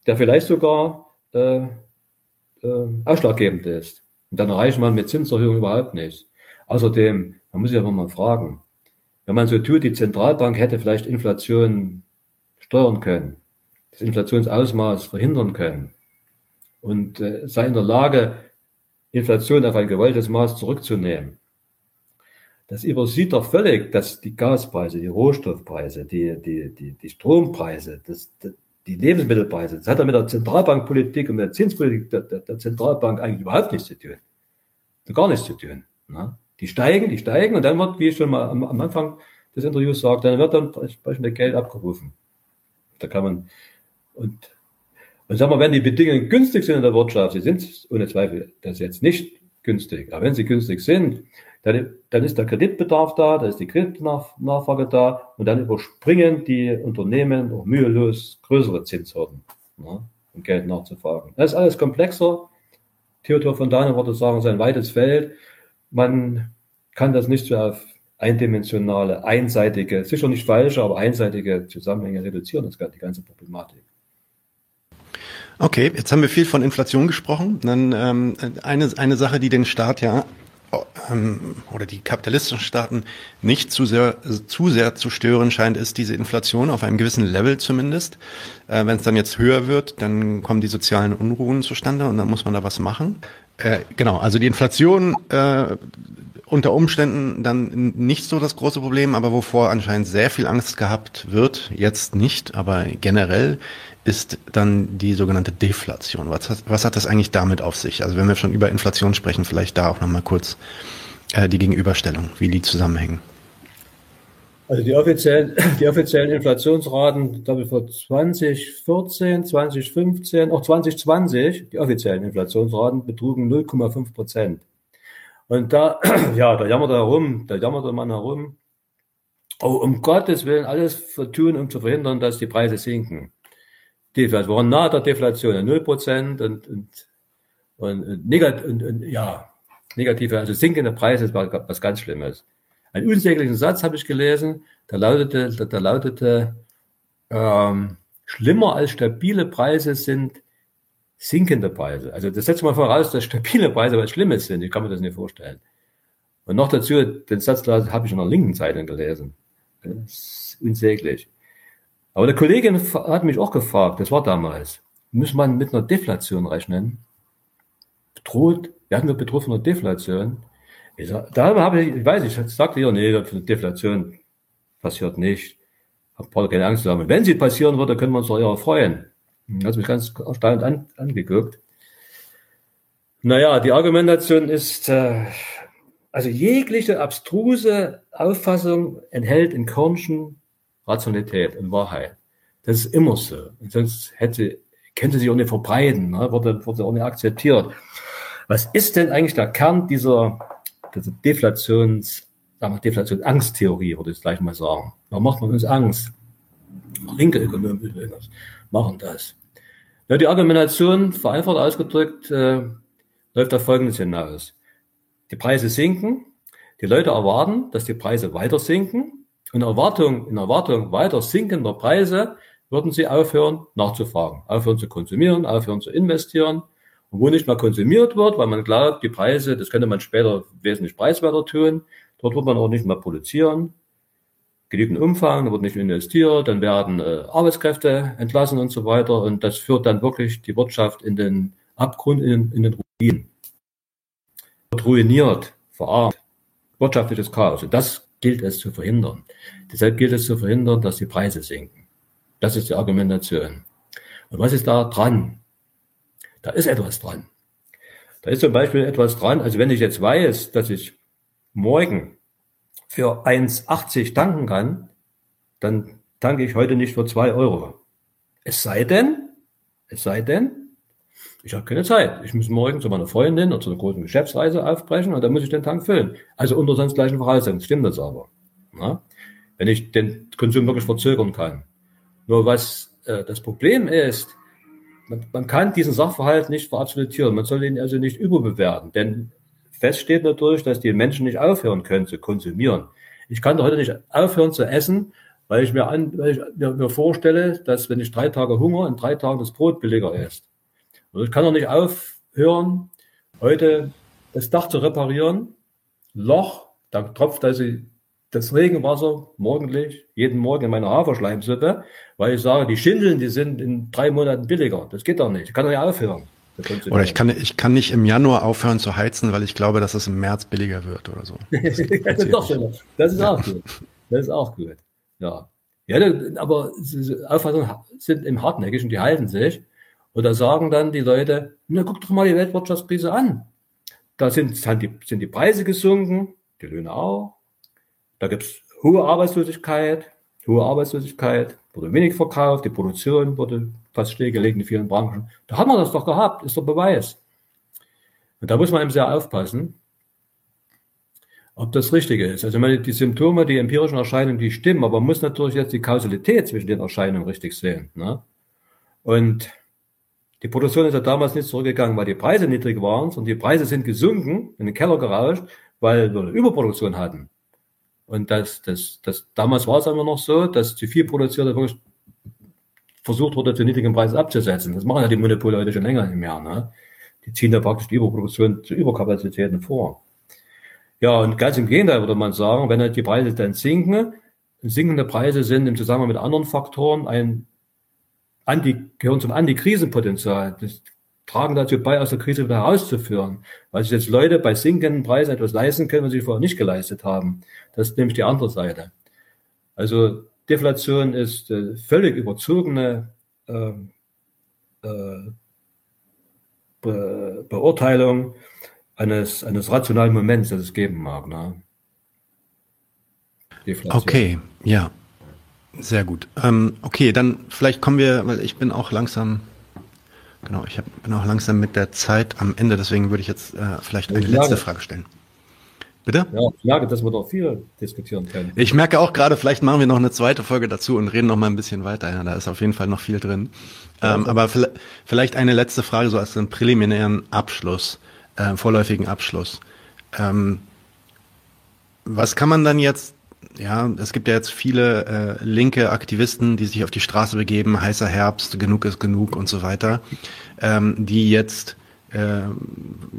Der vielleicht sogar äh, äh, ausschlaggebend ist. Und dann erreicht man mit Zinserhöhung überhaupt nichts. Außerdem, man muss sich aber mal fragen, wenn man so tut, die Zentralbank hätte vielleicht Inflation steuern können, das Inflationsausmaß verhindern können und äh, sei in der Lage, Inflation auf ein gewolltes Maß zurückzunehmen. Das übersieht doch völlig, dass die Gaspreise, die Rohstoffpreise, die, die, die, die Strompreise, das, die Lebensmittelpreise, das hat ja mit der Zentralbankpolitik und mit der Zinspolitik der, der, der Zentralbank eigentlich überhaupt nichts zu tun. Gar nichts zu tun. Ne? Die steigen, die steigen und dann wird, wie ich schon mal am, am Anfang des Interviews sagte, dann wird dann entsprechend Geld abgerufen. Da kann man, und, und sagen wir, wenn die Bedingungen günstig sind in der Wirtschaft, sie sind ohne Zweifel das jetzt nicht günstig, aber wenn sie günstig sind, dann, dann ist der Kreditbedarf da, da ist die Kreditnachfrage da und dann überspringen die Unternehmen auch mühelos größere Zinshürden, ne, um Geld nachzufragen. Das ist alles komplexer. Theodor von Dahnen würde sagen, es ist ein weites Feld. Man kann das nicht so auf eindimensionale, einseitige, sicher nicht falsche, aber einseitige Zusammenhänge reduzieren, das die ganze Problematik. Okay, jetzt haben wir viel von Inflation gesprochen. Dann ähm, eine, eine Sache, die den Staat ja ähm, oder die kapitalistischen Staaten nicht zu sehr, zu sehr zu stören scheint, ist diese Inflation auf einem gewissen Level zumindest. Äh, Wenn es dann jetzt höher wird, dann kommen die sozialen Unruhen zustande und dann muss man da was machen. Äh, genau, also die Inflation äh, unter Umständen dann nicht so das große Problem, aber wovor anscheinend sehr viel Angst gehabt wird, jetzt nicht, aber generell, ist dann die sogenannte Deflation. Was hat, was hat das eigentlich damit auf sich? Also wenn wir schon über Inflation sprechen, vielleicht da auch nochmal kurz äh, die Gegenüberstellung, wie die zusammenhängen. Also die offiziellen, [CLEARS THROAT] die offiziellen Inflationsraten, glaube ich, für 2014, 2015, auch 2020, die offiziellen Inflationsraten betrugen 0,5 Prozent. Und da, [CLEARS THROAT] ja, da jammert er herum, da jammert der Mann herum. Oh, um Gottes Willen alles tun, um zu verhindern, dass die Preise sinken. Deflation, wir waren nahe der Deflation, 0% und, und, und, und, negat, und, und ja, negative, also sinkende Preise war was ganz Schlimmes. Einen unsäglichen Satz habe ich gelesen, der lautete, der, der lautete, ähm, schlimmer als stabile Preise sind sinkende Preise. Also das setzt mal voraus, dass stabile Preise was Schlimmes sind. Ich kann mir das nicht vorstellen. Und noch dazu, den Satz habe ich in der linken Zeitung gelesen. Das ist unsäglich. Aber der Kollege hat mich auch gefragt, das war damals, muss man mit einer Deflation rechnen? Bedroht, wir hatten wir bedroht von einer Deflation. Ich sag, da habe ich, ich weiß, ich sagte ja, nee, Deflation passiert nicht. Paul keine Angst zu haben. Wenn sie passieren würde, können wir uns doch eher freuen. Hat mich ganz erstaunt an, angeguckt. Naja, die Argumentation ist, äh, also jegliche abstruse Auffassung enthält in Körnchen Rationalität und Wahrheit. Das ist immer so. Und sonst hätte, könnte sich auch nicht verbreiten, ne? wurde, wurde auch nicht akzeptiert. Was ist denn eigentlich der Kern dieser, dieser Deflations, sagen wir, Deflationsangsttheorie, würde ich gleich mal sagen. Warum macht man uns Angst? Linke Ökonomen machen das. Ja, die Argumentation, vereinfacht ausgedrückt, äh, läuft auf Folgendes hinaus. Die Preise sinken, die Leute erwarten, dass die Preise weiter sinken. In Erwartung, in Erwartung weiter sinkender Preise würden sie aufhören nachzufragen, aufhören zu konsumieren, aufhören zu investieren. Und wo nicht mehr konsumiert wird, weil man glaubt, die Preise, das könnte man später wesentlich preiswerter tun, dort wird man auch nicht mehr produzieren. Genügend Umfang, da wird nicht investiert, dann werden äh, Arbeitskräfte entlassen und so weiter. Und das führt dann wirklich die Wirtschaft in den Abgrund, in, in den Ruin. Wird ruiniert, verarmt wirtschaftliches Chaos. Und das gilt es zu verhindern. Deshalb gilt es zu verhindern, dass die Preise sinken. Das ist die Argumentation. Und was ist da dran? Da ist etwas dran. Da ist zum Beispiel etwas dran, also wenn ich jetzt weiß, dass ich morgen für 1,80 tanken kann, dann tanke ich heute nicht für 2 Euro. Es sei denn, es sei denn, ich habe keine Zeit. Ich muss morgen zu meiner Freundin oder zu einer großen Geschäftsreise aufbrechen und dann muss ich den Tank füllen. Also unter sonst gleichen Voraussetzungen stimmt das aber. Na? Wenn ich den Konsum wirklich verzögern kann. Nur was äh, das Problem ist, man, man kann diesen Sachverhalt nicht verabsolutieren. Man soll ihn also nicht überbewerten. Denn fest steht natürlich, dass die Menschen nicht aufhören können zu konsumieren. Ich kann doch heute nicht aufhören zu essen, weil ich mir, an, weil ich mir, mir vorstelle, dass wenn ich drei Tage Hunger, in drei Tagen das Brot billiger ist. Und ich kann doch nicht aufhören, heute das Dach zu reparieren. Loch, da tropft also das Regenwasser morgendlich, jeden Morgen in meiner Haferschleimsuppe, weil ich sage, die Schindeln, die sind in drei Monaten billiger. Das geht doch nicht. Ich kann doch nicht aufhören. Oder ich kann, ich kann nicht im Januar aufhören zu heizen, weil ich glaube, dass es im März billiger wird oder so. [LAUGHS] Das, das ist, doch schön. das ist auch gut. Das ist auch gut. Ja. Ja, aber Auffassungen sind im hartnäckig und die halten sich. Und da sagen dann die Leute, na guck doch mal die Weltwirtschaftskrise an. Da sind, sind, die, sind die Preise gesunken, die Löhne auch. Da gibt's hohe Arbeitslosigkeit, hohe Arbeitslosigkeit, wurde wenig verkauft, die Produktion wurde fast stillgelegt in vielen Branchen. Da haben wir das doch gehabt, ist der Beweis. Und da muss man eben sehr aufpassen, ob das Richtige ist. Also meine, die Symptome, die empirischen Erscheinungen, die stimmen, aber man muss natürlich jetzt die Kausalität zwischen den Erscheinungen richtig sehen. Ne? Und die Produktion ist ja damals nicht zurückgegangen, weil die Preise niedrig waren, sondern die Preise sind gesunken, in den Keller gerauscht, weil wir eine Überproduktion hatten. Und das, das, das, damals war es immer noch so, dass zu viel Produzierte wirklich versucht wurde, zu niedrigen Preisen abzusetzen. Das machen ja die Monopole heute schon länger nicht mehr. Ne? Die ziehen da praktisch die Überproduktion zu Überkapazitäten vor. Ja, und ganz im Gegenteil würde man sagen, wenn halt die Preise dann sinken, sinkende Preise sind im Zusammenhang mit anderen Faktoren ein Anti, gehören zum Antikrisenpotenzial. Das tragen dazu bei, aus der Krise wieder herauszuführen. Weil sich jetzt Leute bei sinkenden Preisen etwas leisten können, was sie vorher nicht geleistet haben. Das ist nämlich die andere Seite. Also Deflation ist äh, völlig überzogene äh, äh, Be Beurteilung eines, eines rationalen Moments, das es geben mag. Ne? Okay, ja. Sehr gut. Ähm, okay, dann vielleicht kommen wir, weil ich bin auch langsam, genau, ich hab, bin auch langsam mit der Zeit am Ende, deswegen würde ich jetzt äh, vielleicht eine letzte Frage stellen. Bitte? Ja, ich merke, dass wir doch viel diskutieren können. Ich merke auch gerade, vielleicht machen wir noch eine zweite Folge dazu und reden noch mal ein bisschen weiter. Ja, da ist auf jeden Fall noch viel drin. Ja, ähm, aber vielleicht eine letzte Frage, so als einen präliminären Abschluss, äh, vorläufigen Abschluss. Ähm, was kann man dann jetzt ja, es gibt ja jetzt viele äh, linke Aktivisten, die sich auf die Straße begeben, heißer Herbst, genug ist genug und so weiter, ähm, die jetzt äh,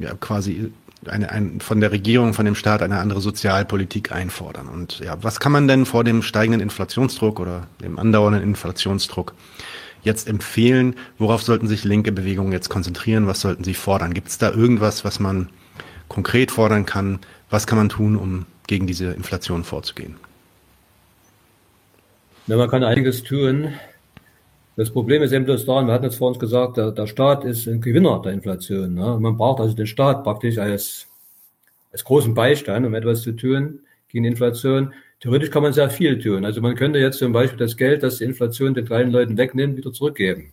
ja, quasi eine, ein, von der Regierung, von dem Staat eine andere Sozialpolitik einfordern. Und ja, was kann man denn vor dem steigenden Inflationsdruck oder dem andauernden Inflationsdruck jetzt empfehlen? Worauf sollten sich linke Bewegungen jetzt konzentrieren? Was sollten sie fordern? Gibt es da irgendwas, was man konkret fordern kann? Was kann man tun, um gegen diese Inflation vorzugehen? Ja, man kann einiges tun. Das Problem ist eben bloß daran, wir hatten jetzt vor uns gesagt, der, der Staat ist ein Gewinner der Inflation. Ne? Man braucht also den Staat praktisch als, als großen Beistand, um etwas zu tun gegen Inflation. Theoretisch kann man sehr viel tun. Also man könnte jetzt zum Beispiel das Geld, das die Inflation den kleinen Leuten wegnimmt, wieder zurückgeben.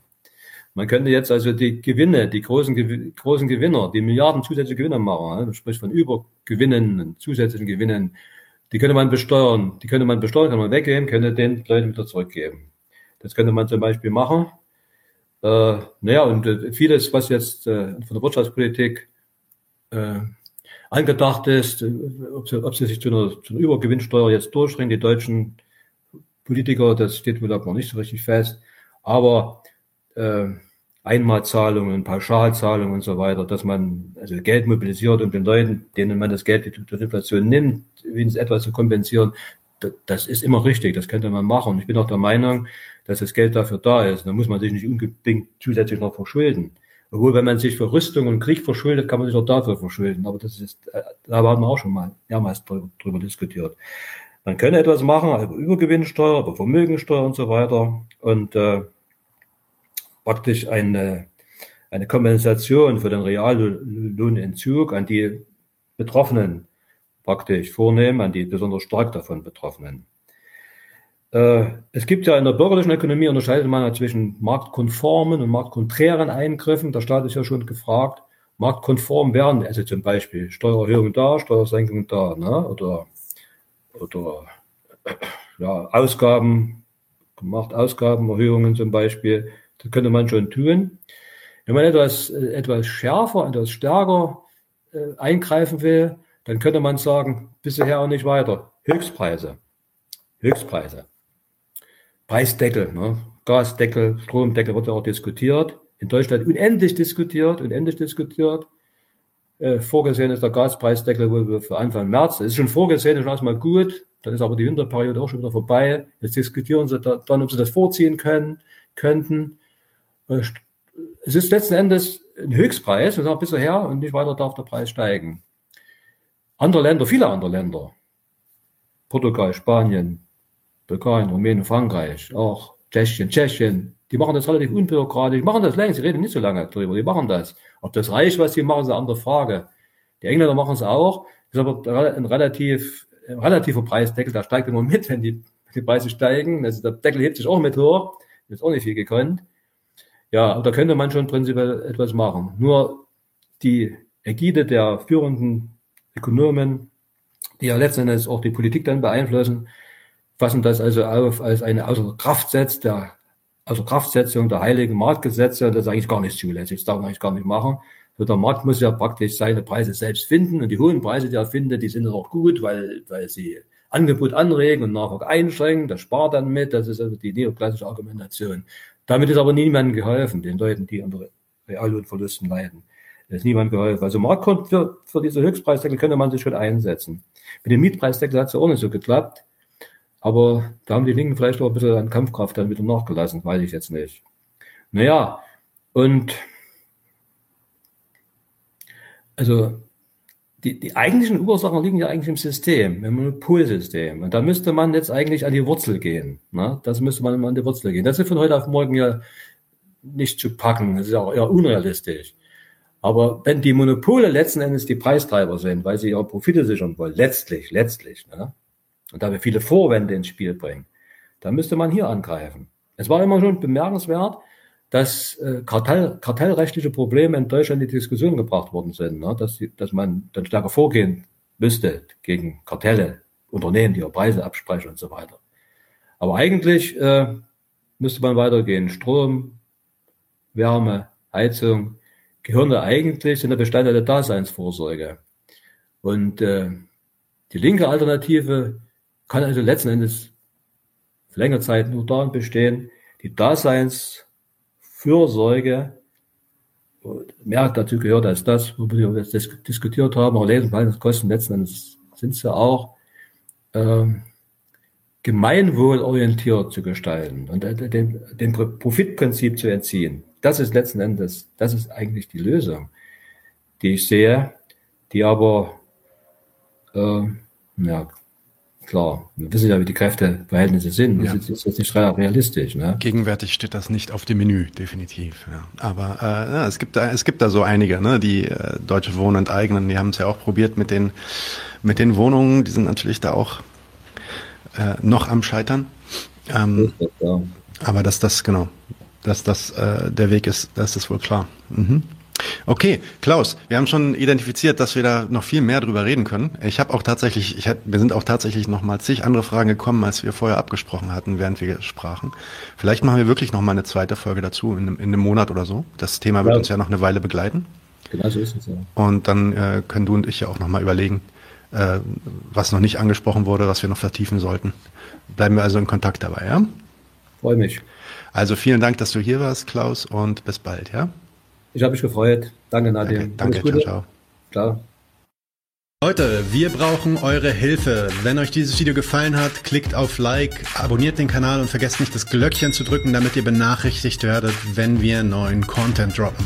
Man könnte jetzt also die Gewinne, die großen, großen Gewinner, die Milliarden zusätzliche Gewinne machen, ne? sprich von Übergewinnen, zusätzlichen Gewinnen, die könnte man besteuern. Die könnte man besteuern, kann man weggeben, könnte den Leuten wieder zurückgeben. Das könnte man zum Beispiel machen. Äh, naja, und äh, vieles, was jetzt äh, von der Wirtschaftspolitik äh, angedacht ist, äh, ob sie, ob sie sich zu einer, zu einer Übergewinnsteuer jetzt durchdringen, die deutschen Politiker, das steht wohl noch nicht so richtig fest. Aber äh, Einmalzahlungen, Pauschalzahlungen und so weiter, dass man also Geld mobilisiert, um den Leuten, denen man das Geld durch Inflation nimmt, wenigstens etwas zu kompensieren, das ist immer richtig, das könnte man machen. Ich bin auch der Meinung, dass das Geld dafür da ist. Da muss man sich nicht unbedingt zusätzlich noch verschulden. Obwohl, wenn man sich für Rüstung und Krieg verschuldet, kann man sich auch dafür verschulden. Aber das ist, äh, da haben wir auch schon mal mehrmals drüber, drüber diskutiert. Man könnte etwas machen, über Übergewinnsteuer, über Vermögensteuer und so weiter. Und äh, praktisch eine, eine Kompensation für den Reallohnentzug an die Betroffenen praktisch vornehmen, an die besonders stark davon Betroffenen. Äh, es gibt ja in der bürgerlichen Ökonomie unterscheidet man ja zwischen marktkonformen und marktkonträren Eingriffen. Der Staat ist ja schon gefragt. Marktkonform wären also zum Beispiel Steuererhöhung da, Steuersenkung da, ne? oder, oder ja, Ausgaben, gemacht Ausgabenerhöhungen zum Beispiel. Das könnte man schon tun. Wenn man etwas, äh, etwas schärfer, etwas stärker äh, eingreifen will, dann könnte man sagen, bisher auch nicht weiter. Höchstpreise. Höchstpreise. Preisdeckel, ne? Gasdeckel, Stromdeckel wird ja auch diskutiert. In Deutschland unendlich diskutiert, unendlich diskutiert. Äh, vorgesehen ist der Gaspreisdeckel wohl für Anfang März. Das ist schon vorgesehen, ist schon erstmal gut. Dann ist aber die Winterperiode auch schon wieder vorbei. Jetzt diskutieren sie da, dann, ob sie das vorziehen können, könnten. Äh, es ist letzten Endes ein Höchstpreis, wir sagen bisher und nicht weiter darf der Preis steigen. Andere Länder, viele andere Länder, Portugal, Spanien, Bulgarien, Rumänien, Frankreich, auch Tschechien, Tschechien, die machen das relativ unbürokratisch, machen das längst, sie reden nicht so lange drüber, die machen das. Ob das reicht, was sie machen, ist eine andere Frage. Die Engländer machen es auch, ist aber ein relativ, ein relativer Preisdeckel, da steigt immer mit, wenn die, die Preise steigen. Also der Deckel hebt sich auch mit hoch, ist auch nicht viel gekonnt. Ja, da könnte man schon prinzipiell etwas machen. Nur die Ägide der führenden Ökonomen, die ja letztendlich auch die Politik dann beeinflussen, fassen das also auf als eine außer Kraftsetz der außer Kraftsetzung der heiligen Marktgesetze. Das ist eigentlich gar nicht zulässig. Das darf man eigentlich gar nicht machen. So, der Markt muss ja praktisch seine Preise selbst finden und die hohen Preise, die er findet, die sind auch gut, weil, weil sie Angebot anregen und Nachfrage einschränken. Das spart dann mit. Das ist also die neoklassische Argumentation. Damit ist aber niemandem geholfen, den Leuten, die unter Reallohnverlusten leiden. Da ist niemand geholfen. Also Marktgrund für, für diese Höchstpreisdeckel könnte man sich schon einsetzen. Mit dem Mietpreisdeckel hat es ja auch nicht so geklappt. Aber da haben die Linken vielleicht auch ein bisschen an Kampfkraft dann wieder nachgelassen, weiß ich jetzt nicht. Naja, und also die, die eigentlichen Ursachen liegen ja eigentlich im System, im Monopolsystem. Und da müsste man jetzt eigentlich an die Wurzel gehen. Ne? Das müsste man an die Wurzel gehen. Das ist von heute auf morgen ja nicht zu packen. Das ist auch eher unrealistisch. Aber wenn die Monopole letzten Endes die Preistreiber sind, weil sie ihre Profite sichern wollen, letztlich, letztlich, ne? und da wir viele Vorwände ins Spiel bringen, dann müsste man hier angreifen. Es war immer schon bemerkenswert, dass äh, Kartell, kartellrechtliche Probleme in Deutschland in die Diskussion gebracht worden sind, ne? dass, dass man dann stärker vorgehen müsste gegen Kartelle, Unternehmen, die ihre Preise absprechen und so weiter. Aber eigentlich äh, müsste man weitergehen. Strom, Wärme, Heizung, gehören eigentlich in der Bestandteil der Daseinsvorsorge. Und äh, die linke Alternative kann also letzten Endes für längere Zeit nur darin bestehen, die Daseinsfürsorge mehr dazu gehört als das, wo wir jetzt diskutiert haben, aber Lebenshaltungskosten letzten Endes sind sie auch, ähm, gemeinwohlorientiert zu gestalten und dem, dem Profitprinzip zu entziehen. Das ist letzten Endes, das ist eigentlich die Lösung, die ich sehe, die aber, äh, ja, klar, wir wissen ja, wie die Kräfteverhältnisse sind. Das ja. ist jetzt nicht realistisch. Ne? Gegenwärtig steht das nicht auf dem Menü, definitiv. Ja. Aber äh, ja, es, gibt da, es gibt da so einige, ne, die äh, Deutsche Wohnen enteignen. Die haben es ja auch probiert mit den, mit den Wohnungen. Die sind natürlich da auch äh, noch am Scheitern. Ähm, ja. Aber dass das, genau, dass das äh, der Weg ist, das ist wohl klar. Mhm. Okay, Klaus, wir haben schon identifiziert, dass wir da noch viel mehr drüber reden können. Ich habe auch tatsächlich, ich hab, wir sind auch tatsächlich noch mal zig andere Fragen gekommen, als wir vorher abgesprochen hatten, während wir sprachen. Vielleicht machen wir wirklich noch mal eine zweite Folge dazu in einem, in einem Monat oder so. Das Thema wird ja. uns ja noch eine Weile begleiten. Genau so ist es ja. Und dann äh, können du und ich ja auch noch mal überlegen, äh, was noch nicht angesprochen wurde, was wir noch vertiefen sollten. Bleiben wir also in Kontakt dabei, ja? Freue mich. Also vielen Dank, dass du hier warst, Klaus, und bis bald, ja? Ich habe mich gefreut. Danke, Nadia. Danke, danke ciao, ciao. Ciao. Leute, wir brauchen eure Hilfe. Wenn euch dieses Video gefallen hat, klickt auf Like, abonniert den Kanal und vergesst nicht das Glöckchen zu drücken, damit ihr benachrichtigt werdet, wenn wir neuen Content droppen.